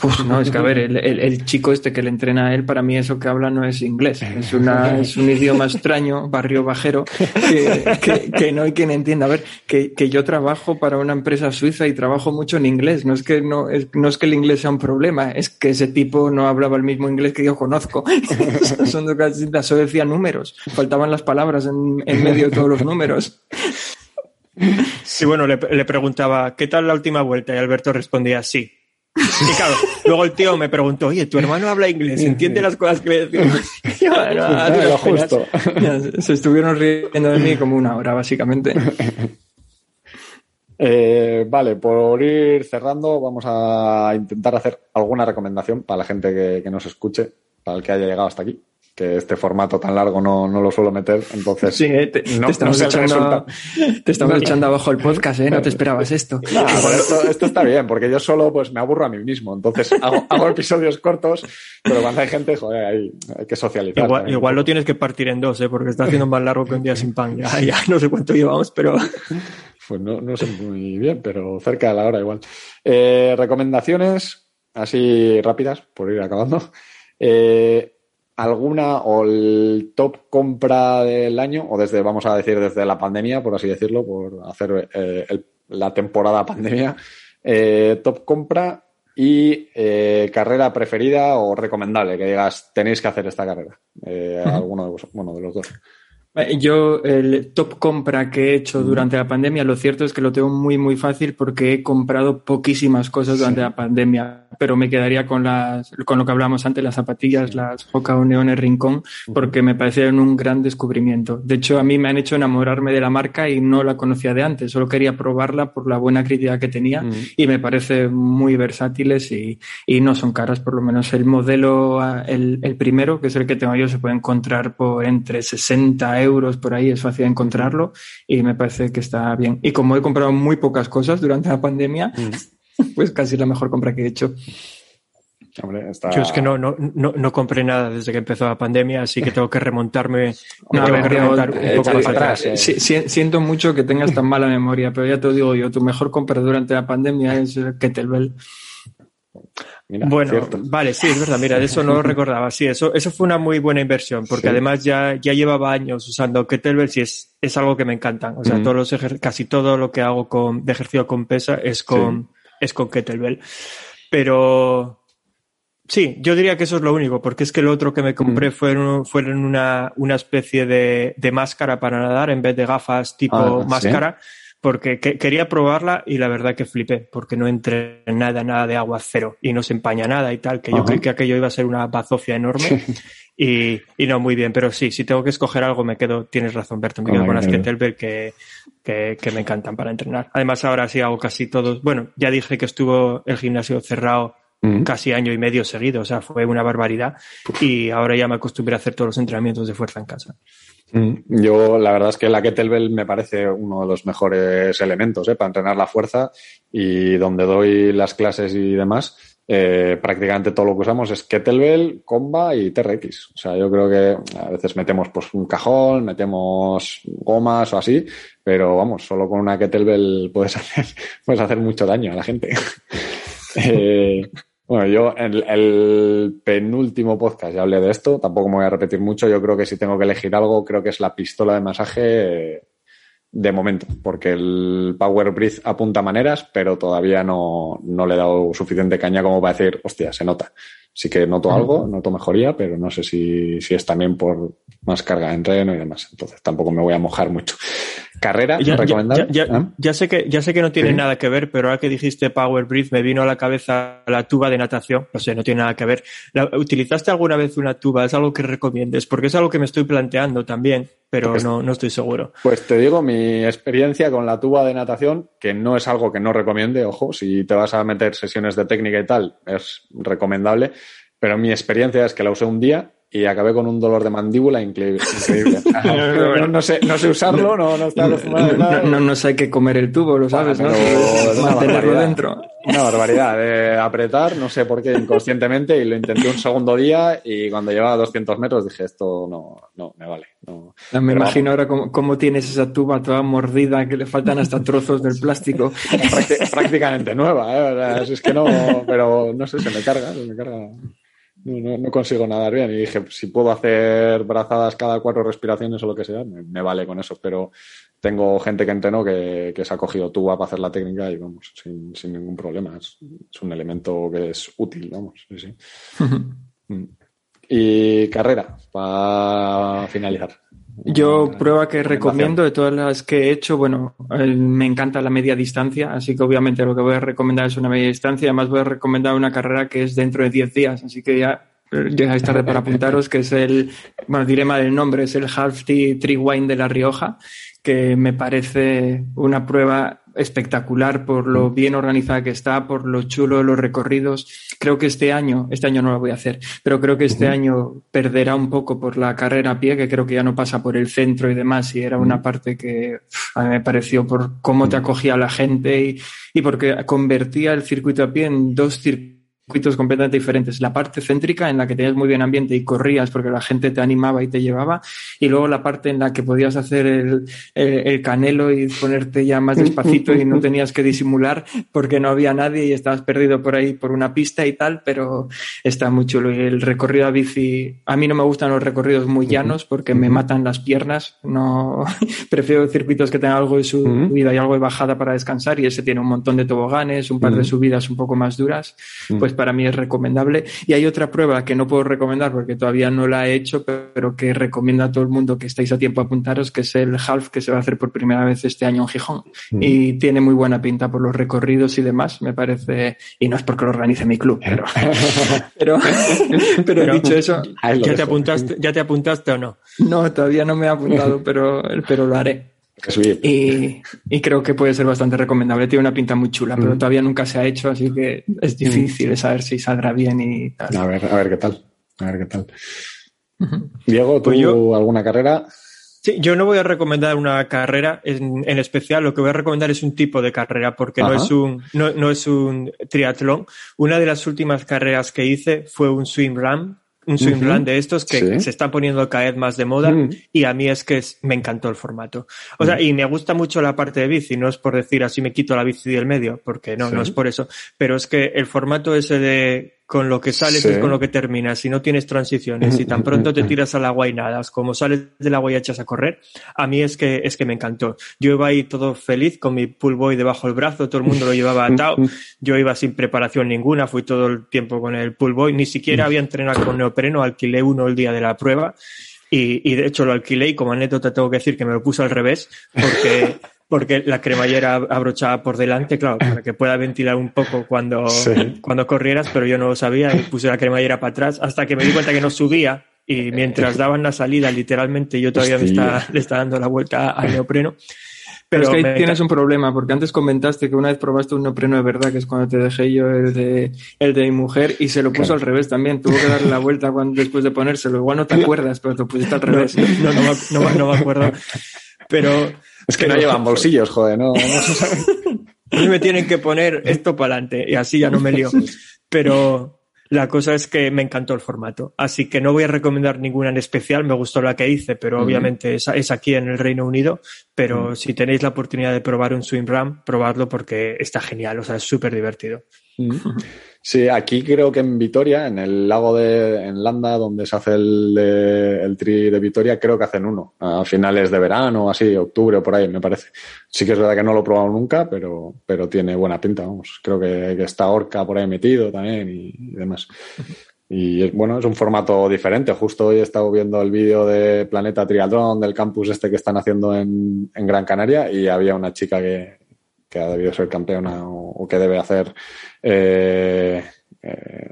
Pues no, es que a ver, el, el, chico este que le entrena a él, para mí eso que habla no es inglés, es, una, *laughs* es un idioma extraño, barrio bajero, que, que, no hay quien entienda. A ver, que, que, yo trabajo para una empresa suiza y trabajo mucho en inglés, no es, que no, es, no es que el inglés sea un problema, es que ese tipo no hablaba el mismo inglés que yo conozco. *laughs* Son dos cosas distintas, solo decía números, faltaban las palabras en, en medio de todos los números. Sí, bueno, le, le preguntaba, ¿qué tal la última vuelta? Y Alberto respondía, sí. *laughs* Y claro, luego el tío me preguntó, oye, tu hermano habla inglés, ¿entiende las cosas que le decimos? *laughs* bueno, justo. Se estuvieron riendo de mí como una hora, básicamente. *laughs* Eh, vale, por ir cerrando, vamos a intentar hacer alguna recomendación para la gente que, que nos escuche, para el que haya llegado hasta aquí que este formato tan largo no, no lo suelo meter, entonces sí, eh, te, estamos, echando, te estamos echando abajo el podcast, ¿eh? No te esperabas *laughs* esto. esto, está bien, porque yo solo pues me aburro a mí mismo, entonces hago, *laughs* hago episodios cortos, pero cuando hay gente, joder, hay, hay que socializar. Igual, igual, lo tienes que partir en dos, ¿eh? Porque está haciendo más largo que un día sin pan. Ya, ya no sé cuánto llevamos, pero... *laughs* Pues no, no sé muy bien, pero cerca de la hora igual. Eh, recomendaciones, así rápidas, por ir acabando. Eh, alguna o el top compra del año, o desde, vamos a decir, desde la pandemia, por así decirlo, por hacer eh, la temporada pandemia, eh, top compra y eh, carrera preferida o recomendable, que digas, tenéis que hacer esta carrera. Alguno de vosotros, bueno, de los dos. Yo, el top compra que he hecho durante la pandemia, lo cierto es que lo tengo muy, muy fácil porque he comprado poquísimas cosas durante la pandemia, pero me quedaría con las, con lo que hablamos antes, las zapatillas, las Hoka Neones Rincón, porque me parecieron un gran descubrimiento. De hecho, a mí me han hecho enamorarme de la marca y no la conocía de antes, solo quería probarla por la buena crítica que tenía y me parece muy versátiles y, y, no son caras, por lo menos el modelo, el, el primero, que es el que tengo yo, se puede encontrar por entre 60 euros por ahí, es fácil encontrarlo y me parece que está bien. Y como he comprado muy pocas cosas durante la pandemia, *laughs* pues casi la mejor compra que he hecho. Yo es que no, no, no, no, compré nada desde que empezó la pandemia, así que tengo que remontarme, *laughs* no, tengo que remontar un poco más atrás. Siento mucho que tengas tan mala memoria, pero ya te lo digo yo, tu mejor compra durante la pandemia es Kettlebell bueno, vale, sí, es verdad, mira, de eso no lo *laughs* recordaba. Sí, eso, eso fue una muy buena inversión, porque además ya, ya llevaba años usando kettlebells y es, es algo que me encantan. O sea, todos los casi todo lo que hago con, de ejercicio con pesa es con, es con kettlebell. Pero, sí, yo diría que eso es lo único, porque es que lo otro que me compré fueron, fueron una, una especie de, de máscara para nadar en vez de gafas tipo ah, máscara porque quería probarla y la verdad que flipé, porque no entré en nada, nada de agua cero y no se empaña nada y tal, que yo creí que aquello iba a ser una bazofia enorme y, y, no muy bien, pero sí, si tengo que escoger algo me quedo, tienes razón Berto, me quedo con las Kettlebell que, que, que, me encantan para entrenar. Además ahora sí hago casi todos, bueno, ya dije que estuvo el gimnasio cerrado mm. casi año y medio seguido, o sea, fue una barbaridad y ahora ya me acostumbré a hacer todos los entrenamientos de fuerza en casa. Mm. Yo, la verdad es que la kettlebell me parece uno de los mejores elementos ¿eh? para entrenar la fuerza y donde doy las clases y demás, eh, prácticamente todo lo que usamos es kettlebell, comba y TRX. O sea, yo creo que a veces metemos pues un cajón, metemos gomas o así, pero vamos, solo con una kettlebell puedes *laughs* hacer, puedes hacer mucho daño a la gente. *laughs* eh, bueno, yo en el, penúltimo podcast ya hablé de esto, tampoco me voy a repetir mucho. Yo creo que si tengo que elegir algo, creo que es la pistola de masaje de momento, porque el Power Breath apunta maneras, pero todavía no, no le he dado suficiente caña como para decir, hostia, se nota. Sí que noto algo, noto mejoría, pero no sé si, si es también por más carga de entreno y demás. Entonces tampoco me voy a mojar mucho. ¿Carrera ya, ¿Ah? Ya, sé que, ya sé que no tiene nada que ver, pero ahora que dijiste Power Breath me vino a la cabeza la tuba de natación. No sé, no tiene nada que ver. ¿Utilizaste alguna vez una tuba? ¿Es algo que recomiendes? Porque es algo que me estoy planteando también, pero pues no, no estoy seguro. Pues te digo mi experiencia con la tuba de natación, que no es algo que no recomiende, ojo, si te vas a meter sesiones de técnica y tal, es recomendable, pero mi experiencia es que la usé un día y acabé con un dolor de mandíbula increíble. *laughs* no, sé, no sé usarlo, no, no está No, no, sé qué comer el tubo, lo sabes, ¿no? Mantenerlo dentro. Una barbaridad de apretar, no sé por qué inconscientemente, y lo intenté un segundo día y cuando llevaba 200 metros dije, esto no, no me vale. No. Me imagino ahora cómo, tienes esa tuba toda mordida, que le faltan hasta trozos del plástico. prácticamente nueva, ¿eh? es que no, pero no sé, se me carga, se me carga no, no, consigo nadar bien. Y dije, si puedo hacer brazadas cada cuatro respiraciones o lo que sea, me, vale con eso. Pero tengo gente que entrenó que, que se ha cogido tuba para hacer la técnica y vamos, sin, sin ningún problema. Es, un elemento que es útil, vamos. Sí, mm. y carrera, para finalizar. Yo prueba que recomiendo de todas las que he hecho, bueno, me encanta la media distancia, así que obviamente lo que voy a recomendar es una media distancia, además voy a recomendar una carrera que es dentro de 10 días, así que ya llegáis tarde para *laughs* apuntaros, que es el, bueno, diré mal el nombre, es el Half Tree Wine de La Rioja, que me parece una prueba espectacular por lo mm. bien organizada que está, por lo chulo de los recorridos. Creo que este año, este año no lo voy a hacer, pero creo que este año perderá un poco por la carrera a pie, que creo que ya no pasa por el centro y demás, y era una mm. parte que a mí me pareció por cómo te mm. acogía la gente y, y porque convertía el circuito a pie en dos circuitos circuitos completamente diferentes. La parte céntrica en la que tenías muy bien ambiente y corrías porque la gente te animaba y te llevaba. Y luego la parte en la que podías hacer el, el, canelo y ponerte ya más *laughs* despacito y no tenías que disimular porque no había nadie y estabas perdido por ahí por una pista y tal, pero está muy chulo. Y el recorrido a bici, a mí no me gustan los recorridos muy llanos porque me matan las piernas. No, *laughs* prefiero circuitos que tengan algo de subida y algo de bajada para descansar y ese tiene un montón de toboganes, un par de subidas un poco más duras. Pues para mí es recomendable. Y hay otra prueba que no puedo recomendar porque todavía no la he hecho, pero que recomiendo a todo el mundo que estáis a tiempo a apuntaros, que es el half que se va a hacer por primera vez este año en Gijón. Mm. Y tiene muy buena pinta por los recorridos y demás, me parece, y no es porque lo organice mi club, pero, *laughs* *laughs* pero, dicho eso. ¿Ya te, apuntaste, ¿Ya te apuntaste o no? No, todavía no me he apuntado, pero, pero lo haré. Y, y, creo que puede ser bastante recomendable. Tiene una pinta muy chula, pero todavía nunca se ha hecho, así que es difícil mm. saber si saldrá bien y tal. A ver, a ver qué tal. A ver qué tal. Diego, ¿tú pues alguna carrera? Sí, yo no voy a recomendar una carrera en, en, especial, lo que voy a recomendar es un tipo de carrera, porque no es, un, no, no, es un triatlón. Una de las últimas carreras que hice fue un swim run, un swim de estos que se está poniendo cada vez más de moda y a mí es que me encantó el formato. O sea, y me gusta mucho la parte de bici, no es por decir así me quito la bici del medio, porque no, no es por eso, pero es que el formato ese de con lo que sales es con lo que terminas, si no tienes transiciones, y tan pronto te tiras al agua y nadas, como sales del agua y echas a correr, a mí es que, es que me encantó. Yo iba ahí todo feliz con mi pull boy debajo del brazo, todo el mundo lo llevaba atado, yo iba sin preparación ninguna, fui todo el tiempo con el pull boy, ni siquiera había entrenado con neopreno, alquilé uno el día de la prueba, y, y de hecho lo alquilé y como anécdota tengo que decir que me lo puse al revés, porque *laughs* porque la cremallera abrochaba por delante, claro, para que pueda ventilar un poco cuando, cuando corrieras, pero yo no lo sabía y puse la cremallera para atrás hasta que me di cuenta que no subía y mientras daban la salida, literalmente yo todavía me estaba, le estaba dando la vuelta al neopreno. Pero, es que ahí tienes un problema, porque antes comentaste que una vez probaste un neopreno de verdad, que es cuando te dejé yo el de, el de mi mujer, y se lo puso al revés también. Tuvo que darle la vuelta cuando, después de ponérselo. Igual no te *laughs* acuerdas, pero te pusiste al revés. No, no, no, me acuerdo. Pero. Es que no *laughs* llevan bolsillos, joder, no. *laughs* A mí me tienen que poner esto para adelante y así ya no me lío. Pero la cosa es que me encantó el formato. Así que no voy a recomendar ninguna en especial. Me gustó la que hice, pero obviamente es, aquí en el Reino Unido. Pero si tenéis la oportunidad de probar un Swim Ram, probadlo porque está genial. O sea, es súper divertido. *laughs* Sí, aquí creo que en Vitoria, en el lago de en Landa, donde se hace el, el tri de Vitoria, creo que hacen uno. A finales de verano, así, octubre o por ahí, me parece. Sí que es verdad que no lo he probado nunca, pero, pero tiene buena pinta, vamos. Creo que, está Orca por ahí metido también y, demás. Y bueno, es un formato diferente. Justo hoy he estado viendo el vídeo de Planeta Triatlón del campus este que están haciendo en, en Gran Canaria y había una chica que, que ha debido ser campeona o, que debe hacer eh, eh,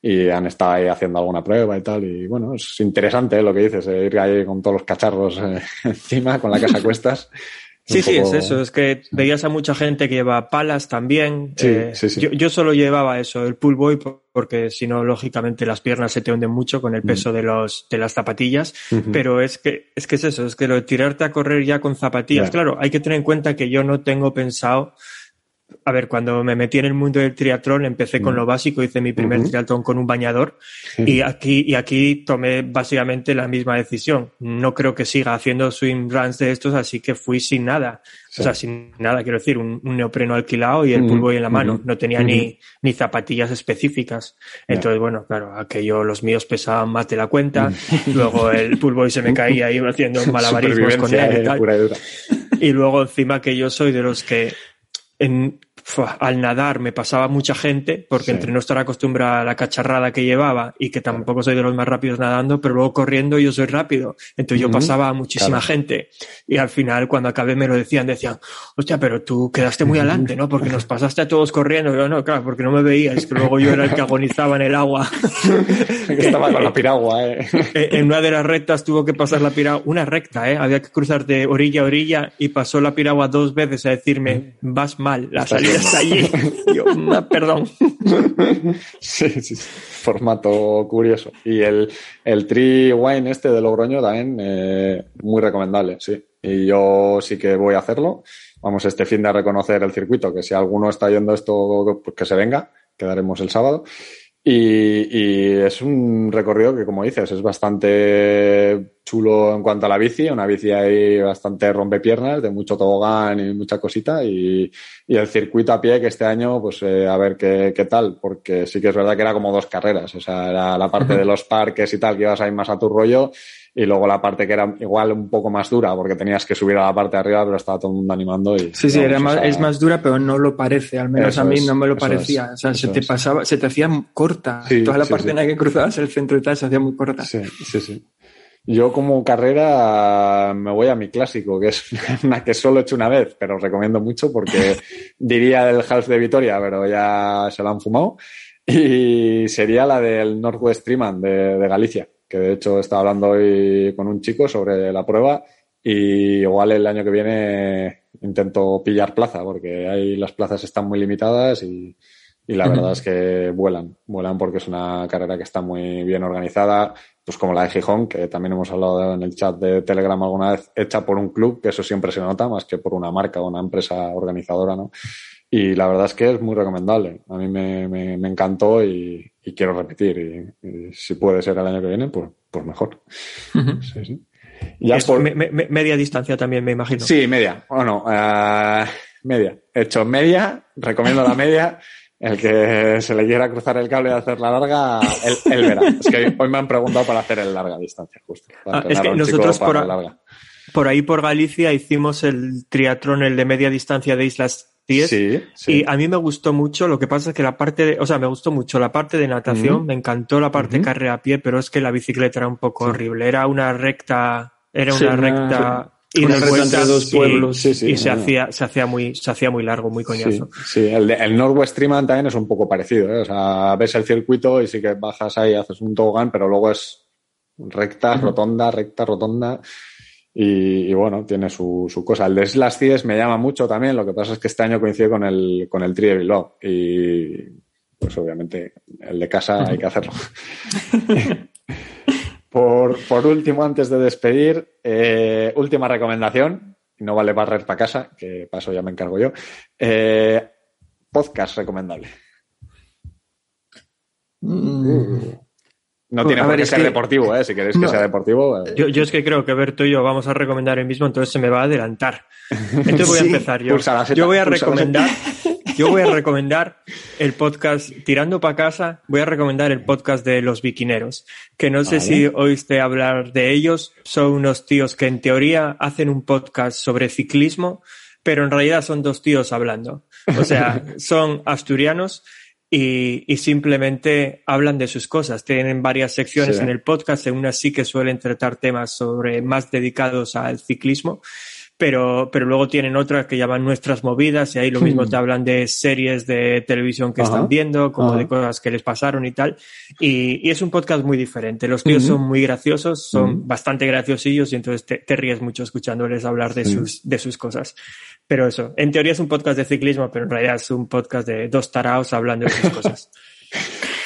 y han estado ahí haciendo alguna prueba y tal. Y bueno, es interesante ¿eh? lo que dices, ir ahí con todos los cacharros *laughs* encima, con la casa cuestas. *laughs* Sí, sí, es eso. Es que veías a mucha gente que lleva palas también. Sí, eh, sí, sí. Yo, yo, solo llevaba eso, el pull boy, porque si no, lógicamente las piernas se te hunden mucho con el peso de los, de las zapatillas. Pero es que, es que es eso, es que lo de tirarte a correr ya con zapatillas. Claro, hay que tener en cuenta que yo no tengo pensado a ver, cuando me metí en el mundo del triatlón, empecé con mm. lo básico, hice mi primer triatlón con un bañador y aquí, y aquí tomé básicamente la misma decisión. No creo que siga haciendo swim runs de estos, así que fui sin nada. O sea, sin nada, quiero decir, un, neopreno alquilado y el pulvo en la mano. No tenía ni, ni zapatillas específicas. Entonces, bueno, claro, aquello, los míos pesaban más de la cuenta. *laughs* Luego el pulvo se me caía, iba haciendo *laughs* malabarismos con él y eh, tal. Y luego encima que yo soy de los que en, al nadar me pasaba mucha gente, porque entre no estar acostumbrada a la cacharrada que llevaba y que tampoco soy de los más rápidos nadando, pero luego corriendo yo soy rápido. Entonces yo pasaba a muchísima gente. Y al final, cuando acabé, me lo decían, decían, hostia, pero tú quedaste muy adelante, ¿no? Porque nos pasaste a todos corriendo. yo, no, claro, porque no me veías, que luego yo era el que agonizaba en el agua. *laughs* estaba con la piragua, ¿eh? *laughs* En una de las rectas tuvo que pasar la piragua, una recta, ¿eh? Había que cruzar de orilla a orilla y pasó la piragua dos veces a decirme, vas mal, la salida está allí. Yo, perdón. *laughs* Sí, sí, formato curioso. Y el, el Tree Wine este de Logroño también eh, muy recomendable, sí. Y yo sí que voy a hacerlo. Vamos este fin de reconocer el circuito, que si alguno está yendo esto, pues que se venga, quedaremos el sábado. Y, es un recorrido que, como dices, es bastante chulo en cuanto a la bici, una bici ahí bastante rompepiernas, de mucho tobogán y mucha cosita, y, el circuito a pie que este año, pues eh, a ver qué, qué, tal, porque sí que es verdad que era como dos carreras, o sea, era la parte de los parques y tal, que ibas ahí más a tu rollo, y luego la parte que era igual un poco más dura porque tenías que subir a la parte de arriba pero estaba todo el mundo animando y sí sí era más, es más dura pero no lo parece al menos a mí no me lo parecía o sea se te pasaba se te hacía corta toda la parte en la que cruzabas el centro y tal se hacía muy corta. Sí sí sí yo como carrera me voy a mi clásico, que es *laughs* una que solo he hecho una vez, pero recomiendo mucho porque *laughs* diría del Half de Vitoria, pero ya se la han fumado. Y sería la del Northwest Triman de, de Galicia que de hecho estaba hablando hoy con un chico sobre la prueba y igual el año que viene intento pillar plaza porque ahí las plazas están muy limitadas y, la verdad es que vuelan, vuelan porque es una carrera que está muy bien organizada, pues como la de Gijón, que también hemos hablado en el chat de Telegram alguna vez, hecha por un club, que eso siempre se nota más que por una marca o una empresa organizadora, ¿no? Y la verdad es que es muy recomendable. A mí me, me, encantó y, quiero repetir. Y, si puede ser el año que viene, pues, pues mejor. sí, sí. Ya por... media distancia también, me imagino. Sí, media. Bueno, uh, media. He hecho media, recomiendo la media. *laughs* El que se le quiera cruzar el cable y hacer la larga, él, verá. Es que hoy me han preguntado para hacer el larga distancia, justo. Ah, es que nosotros por, por ahí por Galicia hicimos el triatlón, el de media distancia de Islas Sí, Y a mí me gustó mucho, lo que pasa es que la parte de, o sea, me gustó mucho la parte de natación, me encantó la parte de carrera a pie, pero es que la bicicleta era un poco horrible. Era una recta, era una recta y entre dos pueblos, y, se hacía, se hacía muy, se hacía muy largo, muy coñazo. Sí, el, el Northwest Triman también es un poco parecido, ¿eh? o sea, ves el circuito y sí que bajas ahí, haces un tobogán, pero luego es recta, rotonda, recta, rotonda Y, bueno, tiene su, su, cosa. El de Slash Cides me llama mucho también, lo que pasa es que este año coincide con el, con el Tri de Bilbao. Y pues obviamente el de casa *laughs* hay que hacerlo. *laughs* por, por, último, antes de despedir, eh, última recomendación. No vale barrer para casa, que paso ya me encargo yo. Eh, podcast recomendable. Mm. No tiene por qué ser deportivo, ¿eh? Si queréis que sea deportivo. Eh. Yo, yo, es que creo que Berto y yo vamos a recomendar el mismo, entonces se me va a adelantar. Entonces voy a empezar yo. yo voy a recomendar. *laughs* Yo voy a recomendar el podcast Tirando para casa. Voy a recomendar el podcast de los biquineros. Que no sé si oíste hablar de ellos. Son unos tíos que en teoría hacen un podcast sobre ciclismo, pero en realidad son dos tíos hablando. O sea, *laughs* son asturianos y, simplemente hablan de sus cosas. Tienen varias secciones en el podcast, en una sí que suelen tratar temas sobre más dedicados al ciclismo, pero, pero luego tienen otras que llaman nuestras movidas y ahí lo mismo te hablan de series de televisión que están viendo, como de cosas que les pasaron y tal. Y, es un podcast muy diferente. Los tíos son muy graciosos, son bastante graciosillos y entonces te, te, ríes mucho escuchándoles hablar de, sus, de sus cosas. Pero eso, en teoría es un podcast de ciclismo, pero en realidad es un podcast de dos taraos hablando de esas cosas. *laughs*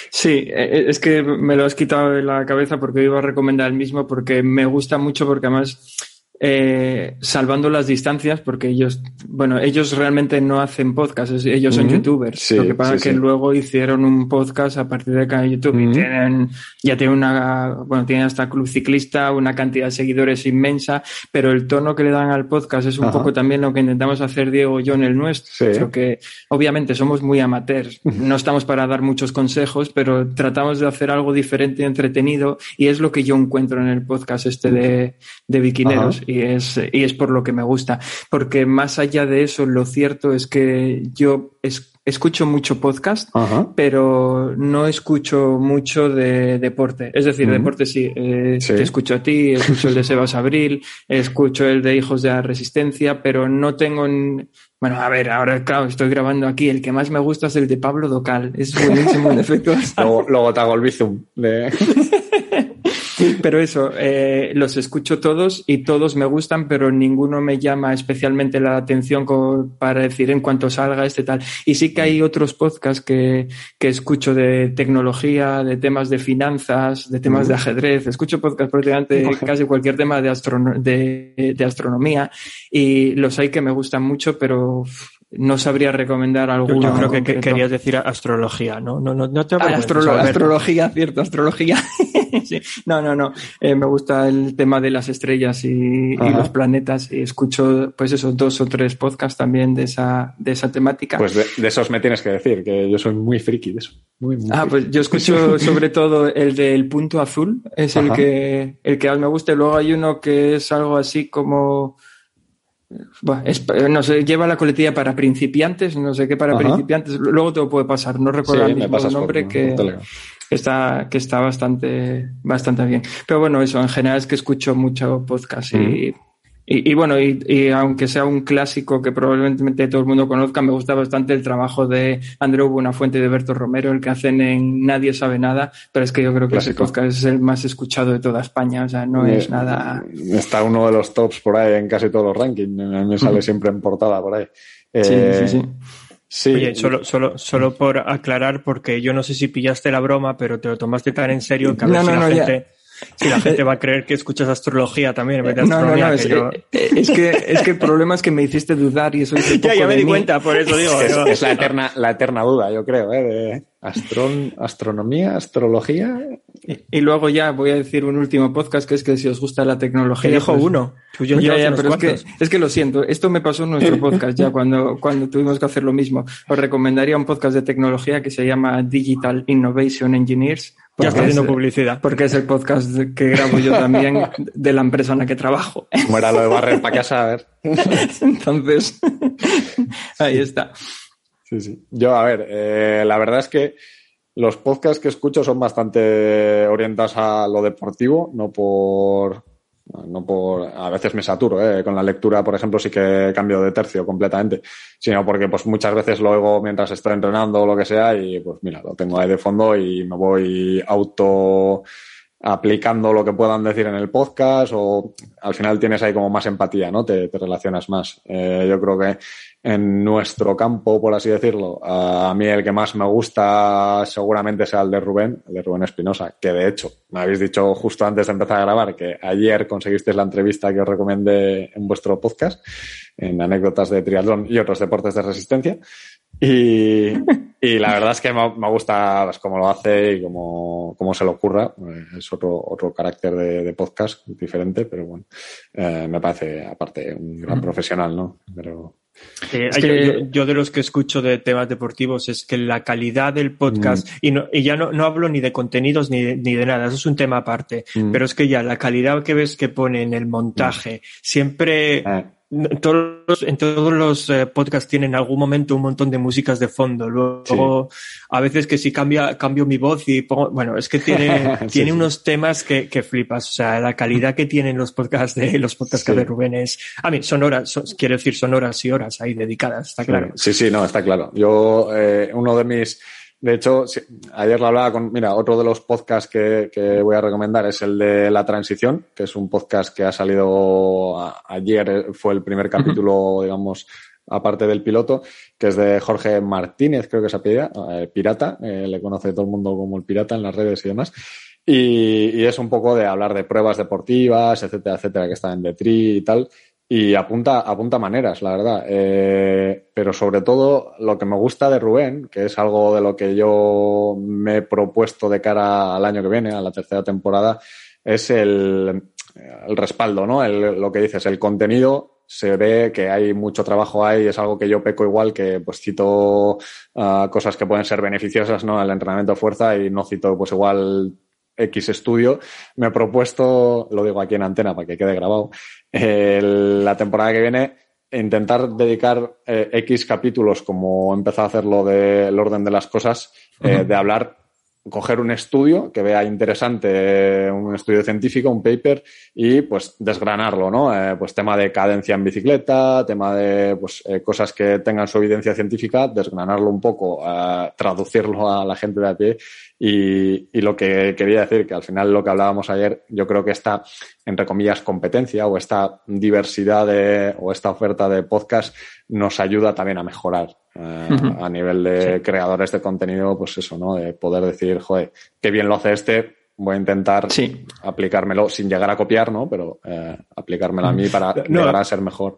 Sí, e, e, es que me lo has quitado de la cabeza porque iba a recomendar el mismo porque me gusta mucho porque además eh, salvando las distancias, porque ellos, bueno, ellos realmente no hacen podcast, ellos son youtubers. Lo que pasa es que luego hicieron un podcast a partir de cada YouTube y tienen, ya tienen una, bueno, tienen hasta club ciclista, una cantidad de seguidores inmensa, pero el tono que le dan al podcast es un poco también lo que intentamos hacer Diego y yo en el nuestro. que obviamente somos muy amateurs, no estamos para dar muchos consejos, pero tratamos de hacer algo diferente y entretenido y es lo que yo encuentro en el podcast este de, de Biquineros y es, y es por lo que me gusta. Porque más allá de eso, lo cierto es que yo escucho mucho podcast, pero no escucho mucho de deporte. Es decir, deporte eh, sí, Te escucho a ti, escucho el de Sebas Abril, escucho el de Hijos de la Resistencia, pero no tengo... Bueno, a ver, ahora claro, estoy grabando aquí. El que más me gusta es el de Pablo Docal. Es buenísimo en efecto. *laughs* luego, luego te hago el bizum. De... *laughs* *laughs* Pero eso, eh, los escucho todos y todos me gustan, pero ninguno me llama especialmente la atención para decir en cuanto salga este tal. Y sí que hay otros podcasts que, que escucho de tecnología, de temas de finanzas, de temas de ajedrez. Escucho podcasts prácticamente casi cualquier tema de, de, de astronomía y los hay que me gustan mucho, pero no sabría recomendar alguno. Yo creo que, querías decir astrología, ¿no? No, no, no te ah, astrología, cierto, astrología. *laughs* *laughs* No, no, no. Eh, me gusta el tema de las estrellas y, los planetas. Y escucho, pues esos dos o tres podcasts también de esa, de esa temática. Pues de, esos me tienes que decir, que yo soy muy friki de eso. Muy, ah, pues yo escucho *laughs* sobre todo el del punto azul, es el que, el que más me gusta. luego hay uno que es algo así como no sé, lleva la coletilla para principiantes, no sé qué para principiantes, luego te lo puede pasar, no recuerdo el mismo nombre que, está, que está bastante, bastante bien. Pero bueno, eso, en general es que escucho mucho podcast y y, bueno, y, aunque sea un clásico que probablemente todo el mundo conozca, me gusta bastante el trabajo de Andreu Buenafuente y de Berto Romero, el que hacen en Nadie sabe nada, pero es que yo creo que ese podcast es el más escuchado de toda España, o sea, no es nada... Está uno de los tops por ahí en casi todos los rankings, me sale siempre en portada por ahí. sí, sí, eh, sí. Sí. Oye, solo, solo, solo por aclarar, porque yo no sé si pillaste la broma, pero te lo tomaste tan en serio que a ver si la gente... Sí, la gente *laughs* va a creer que escuchas astrología también en vez de astronomía. es, que, es, que, es que el problema es que me hiciste dudar y eso *laughs* Ya, ya me di cuenta, por eso digo. Es, la, eterna, la eterna duda, yo creo, ¿eh? de astronomía, astrología. Y, luego ya voy a decir un último podcast que es que si os gusta la tecnología. dijo pues uno. Pues yo ya, pero es que, es que lo siento. Esto me pasó en nuestro *laughs* podcast ya cuando, cuando tuvimos que hacer lo mismo. Os recomendaría un podcast de tecnología que se llama Digital Innovation Engineers ya está haciendo publicidad. Porque es el podcast que grabo yo también *laughs* de la empresa en la que trabajo. Como era lo de barrer para casa, a ver. *laughs* Entonces, *laughs* ahí está. Sí, sí. Yo, a ver, eh, la verdad es que los podcasts que escucho son bastante orientados a lo deportivo, no por no por, a veces me saturo, ¿eh? con la lectura, por ejemplo, sí que cambio de tercio completamente, sino porque pues muchas veces lo oigo mientras estoy entrenando o lo que sea y pues mira, lo tengo ahí de fondo y me voy auto aplicando lo que puedan decir en el podcast o al final tienes ahí como más empatía, ¿no? Te, relacionas más. Eh, yo creo que en nuestro campo, por así decirlo, a mí el que más me gusta seguramente sea el de Rubén, el de Rubén Espinosa, que de hecho me habéis dicho justo antes de empezar a grabar que ayer conseguisteis la entrevista que os recomendé en vuestro podcast, en anécdotas de triatlón y otros deportes de resistencia. Y, y la verdad es que me, gusta pues, cómo lo hace y cómo, cómo, se le ocurra. Eh, es otro, otro carácter de, podcast diferente, pero bueno, eh, me parece aparte un gran profesional, ¿no? Pero... Eh, yo, de los que escucho de temas deportivos es que la calidad del podcast, mm. y, no, y ya no, no, hablo ni de contenidos ni de, ni de nada, eso es un tema aparte, mm. pero es que ya la calidad que ves que pone en el montaje, mm. siempre todos, en todos los eh, podcasts tienen en algún momento un montón de músicas de fondo. Luego, a veces que si cambia, cambio mi voz y pongo, bueno, es que tiene, *laughs* tiene unos temas que, que, flipas. O sea, la calidad que tienen los podcasts de los podcasts de Rubén es, a mí, son horas, quiero decir, son horas y horas ahí dedicadas, está claro. Sí, sí, no, está claro. Yo, eh, uno de mis, de hecho, ayer lo hablaba con, mira, otro de los podcasts que, voy a recomendar es el de La Transición, que es un podcast que ha salido ayer, eh, fue el primer capítulo, digamos, aparte del piloto, que es de Jorge Martínez, creo que se apellida, eh, Pirata, eh, le conoce todo el mundo como el Pirata en las redes y demás. Y, y, es un poco de hablar de pruebas deportivas, etcétera, etcétera, que está en Detri y tal y apunta, apunta maneras, la verdad. Eh, pero sobre todo lo que me gusta de Rubén, que es algo de lo que yo me he propuesto de cara al año que viene, a la tercera temporada, es el, respaldo, ¿no? El, lo que dices, el contenido se ve que hay mucho trabajo ahí, es algo que yo peco igual, que pues cito uh, cosas que pueden ser beneficiosas, ¿no? El entrenamiento de fuerza y no cito pues igual X estudio, me he propuesto, lo digo aquí en antena para que quede grabado, la temporada que viene intentar dedicar eh, X capítulos, como he empezado a hacerlo del orden de las cosas, eh, de hablar coger un estudio que vea interesante, un estudio científico, un paper, y pues desgranarlo, ¿no? Eh, pues tema de cadencia en bicicleta, tema de pues, eh, cosas que tengan su evidencia científica, desgranarlo un poco, eh, traducirlo a la gente de a pie. Y, y, lo que quería decir, que al final lo que hablábamos ayer, yo creo que esta, entre comillas, competencia o esta diversidad de, o esta oferta de podcast nos ayuda también a mejorar eh, a nivel de creadores de contenido, pues eso, ¿no? De poder decir, joder, qué bien lo hace este, voy a intentar aplicármelo sin llegar a copiar, ¿no? Pero eh, aplicármelo a mí para llegar a ser mejor.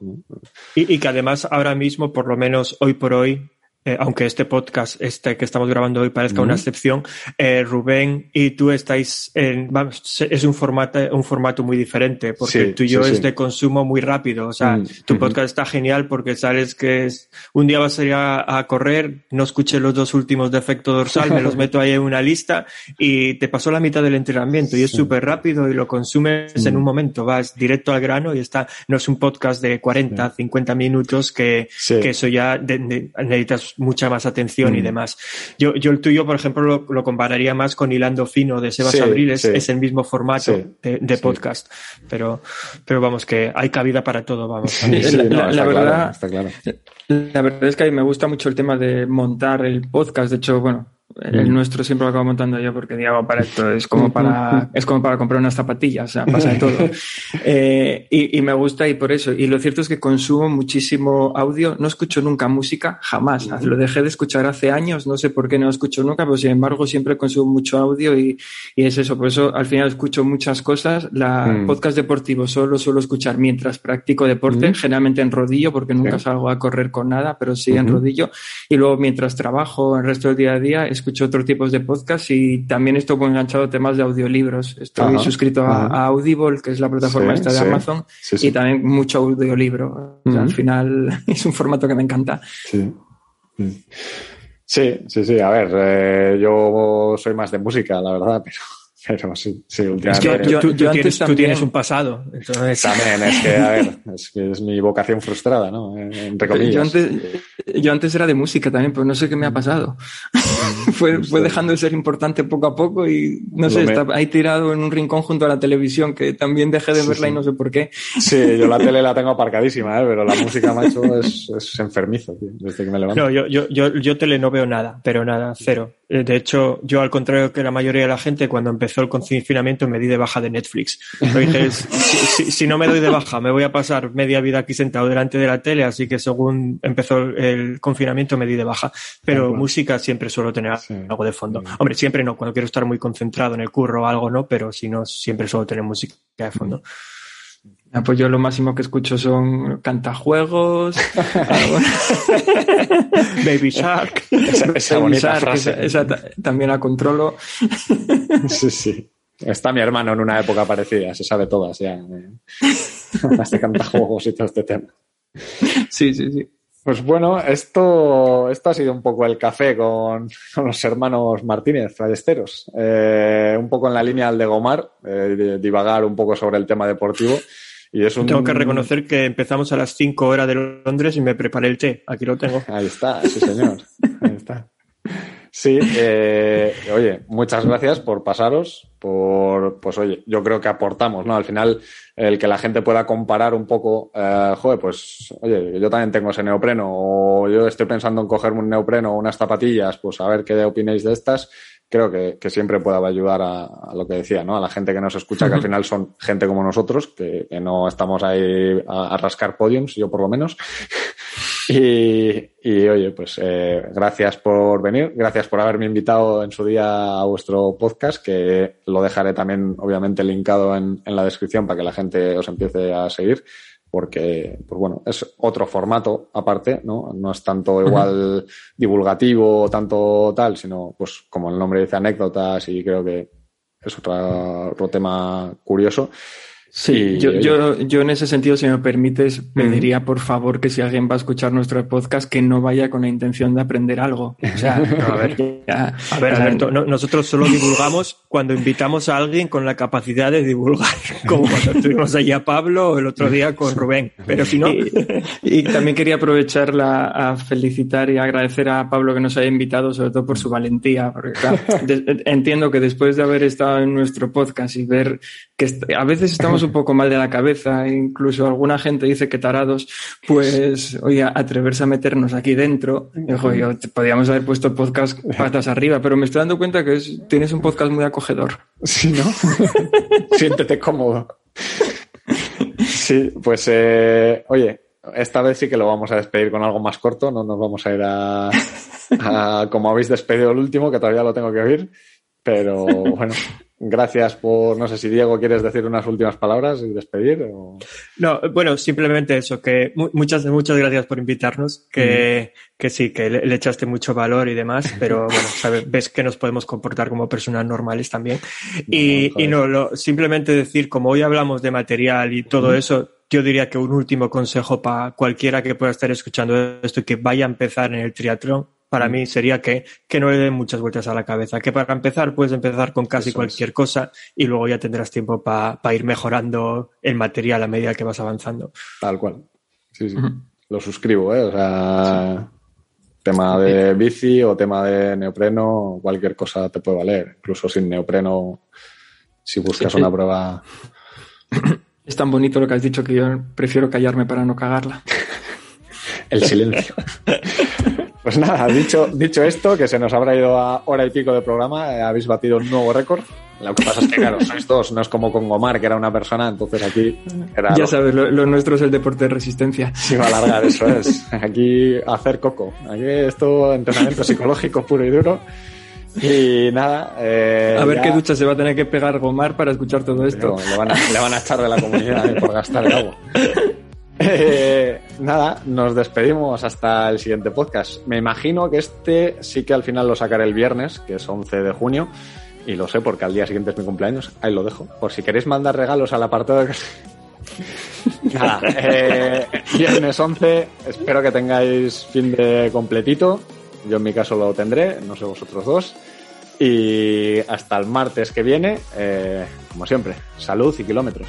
Y, y, que además ahora mismo, por lo menos hoy por hoy, eh, aunque este podcast, este que estamos grabando hoy parezca una excepción, eh, Rubén y tú estáis en, vamos, es un formato, un formato muy diferente, porque tú y yo es de consumo muy rápido. O sea, mm, tu podcast está genial porque sabes que es, un día vas a ir a, correr, no escuché los dos últimos de efecto dorsal, me los *laughs* meto ahí en una lista y te pasó la mitad del entrenamiento y es súper rápido y lo consumes en mm. un momento, vas directo al grano y está, no es un podcast de 40, 50 minutos que, que eso ya necesitas mucha más atención y mm. demás. Yo, yo el tuyo, por ejemplo, lo, compararía más con Hilando Fino de Sebas Abril, es, el mismo formato de, podcast, pero, pero vamos, que hay cabida para todo, vamos. la, verdad, la verdad es que a mí me gusta mucho el tema de montar el podcast, de hecho, bueno, el nuestro siempre lo acabo montando yo porque digo, para esto es como para, es como para comprar unas zapatillas, o sea, pasa de todo. *laughs* eh, y, y, me gusta y por eso. Y lo cierto es que consumo muchísimo audio, no escucho nunca música, jamás. Lo dejé de escuchar hace años, no sé por qué no lo escucho nunca, pero sin embargo siempre consumo mucho audio y, y es eso. Por eso al final escucho muchas cosas. La mm. podcast deportivo solo suelo escuchar mientras practico deporte, generalmente en rodillo, porque nunca salgo a correr con nada, pero sí en rodillo. Y luego mientras trabajo el resto del día a día, escucho otros tipos de podcast y también estoy enganchado a temas de audiolibros. Estoy suscrito a, Audible, que es la plataforma esta de Amazon, y también mucho audiolibro. al final *laughs* es un formato que me encanta. Sí. Sí, sí, sí. A ver, eh, yo soy más de música, la verdad, pero pero sí, sí, últimamente. yo, tú, tienes, tú, tienes, un pasado. Entonces... También, es que, a ver, *laughs* es que es mi vocación frustrada, ¿no? Entre comillas. Yo antes, yo antes era de música también, pero no sé qué me ha pasado. *laughs* fue, fue dejando de ser importante poco a poco y, no sé, está ahí tirado en un rincón junto a la televisión, que también dejé de verla y no sé por qué. Sí, yo la *laughs* tele la tengo aparcadísima, ¿eh? pero la música, macho, es, es enfermizo, tío, desde que me levanto. No, yo, yo, yo, yo tele no veo nada, pero nada, cero. Eh, de hecho, yo al contrario que la mayoría de la gente, cuando empezó el confinamiento me di de baja de Netflix. dije, *laughs* si, no me doy de baja, me voy a pasar media vida aquí sentado delante de la tele, así que según empezó el confinamiento me di de baja. Pero música siempre suelo tener algo de fondo. Hombre, siempre no, cuando quiero estar muy concentrado en el curro o algo, no, pero si no, siempre suelo tener música de fondo. Ah, pues yo lo máximo que escucho son cantajuegos, *laughs* Baby Shark, esa, bonita frase. Esa, también la controlo. *laughs* sí, sí. Está mi hermano en una época parecida, se sabe todas ya. Eh. Este cantajuegos y todo este tema. Sí, sí, sí. Pues bueno, esto, esto ha sido un poco el café con, los hermanos Martínez, Ballesteros. Eh, un poco en la línea del de Gomar, eh, divagar un poco sobre el tema deportivo. Tengo que reconocer que empezamos a las 5 horas de Londres y me preparé el té. Aquí lo tengo. Ahí está, sí señor. *laughs* Ahí está. Sí, eh, oye, muchas gracias por pasaros, por, pues oye, yo creo que aportamos, ¿no? Al final, el que la gente pueda comparar un poco, eh, joder, pues, oye, yo también tengo ese neopreno, o yo estoy pensando en cogerme un neopreno o unas zapatillas, pues a ver qué opinéis de estas, creo que, siempre pueda ayudar a, lo que decía, ¿no? A la gente que nos escucha, que al final son gente como nosotros, que, no estamos ahí a, rascar podiums, yo por lo menos. *laughs* y, y, oye, pues eh, gracias por venir, gracias por haberme invitado en su día a vuestro podcast, que lo dejaré también, obviamente, linkado en, en la descripción para que la gente os empiece a seguir porque, pues bueno, es otro formato aparte, ¿no? No es tanto igual divulgativo, tanto tal, sino, pues, como el nombre dice, anécdotas y creo que es otro, otro tema curioso. Sí, yo, yo, yo, en ese sentido, si me permites, pediría por favor que si alguien va a escuchar nuestro podcast, que no vaya con la intención de aprender algo. O sea, *laughs* a ver, *laughs* a ver Alberto, nosotros solo divulgamos cuando invitamos a alguien con la capacidad de divulgar, *laughs* como cuando tuvimos allí a Pablo el otro día con Rubén. Pero si no. Y, también quería aprovecharla a felicitar y agradecer a Pablo que nos haya invitado, sobre todo por su valentía, porque entiendo que después de haber estado en nuestro podcast y ver que a veces estamos un poco mal de la cabeza, incluso alguna gente dice que tarados, pues, oye, atreverse a meternos aquí dentro, ojo, yo, podríamos haber puesto podcast patas arriba, pero me estoy dando cuenta que tienes un podcast muy acogedor. Sí, ¿no? *laughs* Siéntete cómodo. Sí, pues, eh, oye, esta vez sí que lo vamos a despedir con algo más corto, no nos vamos a ir a, a como habéis despedido el último, que todavía lo tengo que oír, pero *laughs* bueno. Gracias por, no sé si Diego quieres decir unas últimas palabras y despedir. No, bueno, simplemente eso, que muchas, muchas gracias por invitarnos, que, que sí, que le, echaste mucho valor y demás, *laughs* pero bueno, sabes, ves que nos podemos comportar como personas normales también. y, y no, lo, simplemente decir, como hoy hablamos de material y todo eso, yo diría que un último consejo para cualquiera que pueda estar escuchando esto y que vaya a empezar en el triatlón para mm. mí sería que, que no le den muchas vueltas a la cabeza, que para empezar puedes empezar con casi cualquier cosa y luego ya tendrás tiempo para ir mejorando el material a medida que vas avanzando. Tal cual. Sí, sí. Lo suscribo, ¿eh? O sea, tema de bici o tema de neopreno, cualquier cosa te puede valer. Incluso sin neopreno, si buscas una prueba. *clears throat* Es tan bonito lo que has dicho que yo prefiero callarme para no cagarla. *laughs* el silencio. *laughs* Pues nada, dicho, dicho esto, que se nos habrá ido a hora y pico de programa, eh, habéis batido un nuevo récord. Lo que pasa es que, claro, *laughs* sois dos, no es como con Gomar, que era una persona, entonces aquí era... Ya sabes, lo, nuestro es el deporte de resistencia. Sí, va a alargar, eso es. Aquí hacer coco. Aquí esto, entrenamiento psicológico puro y duro. Y nada. Eh, a ver qué ducha se va a tener que pegar Gomar para escuchar todo esto. le, van a, le van a echar de la comunidad eh, por gastar el agua. *laughs* Eh, nada, nos despedimos hasta el siguiente podcast. Me imagino que este sí que al final lo sacaré el viernes, que es 11 de junio, y lo sé porque al día siguiente es mi cumpleaños. Ahí lo dejo. Por si queréis mandar regalos al apartado de *laughs* Nada, eh, viernes 11, espero que tengáis fin de completito. Yo en mi caso lo tendré, no sé vosotros dos. Y hasta el martes que viene, eh, como siempre, salud y kilómetros.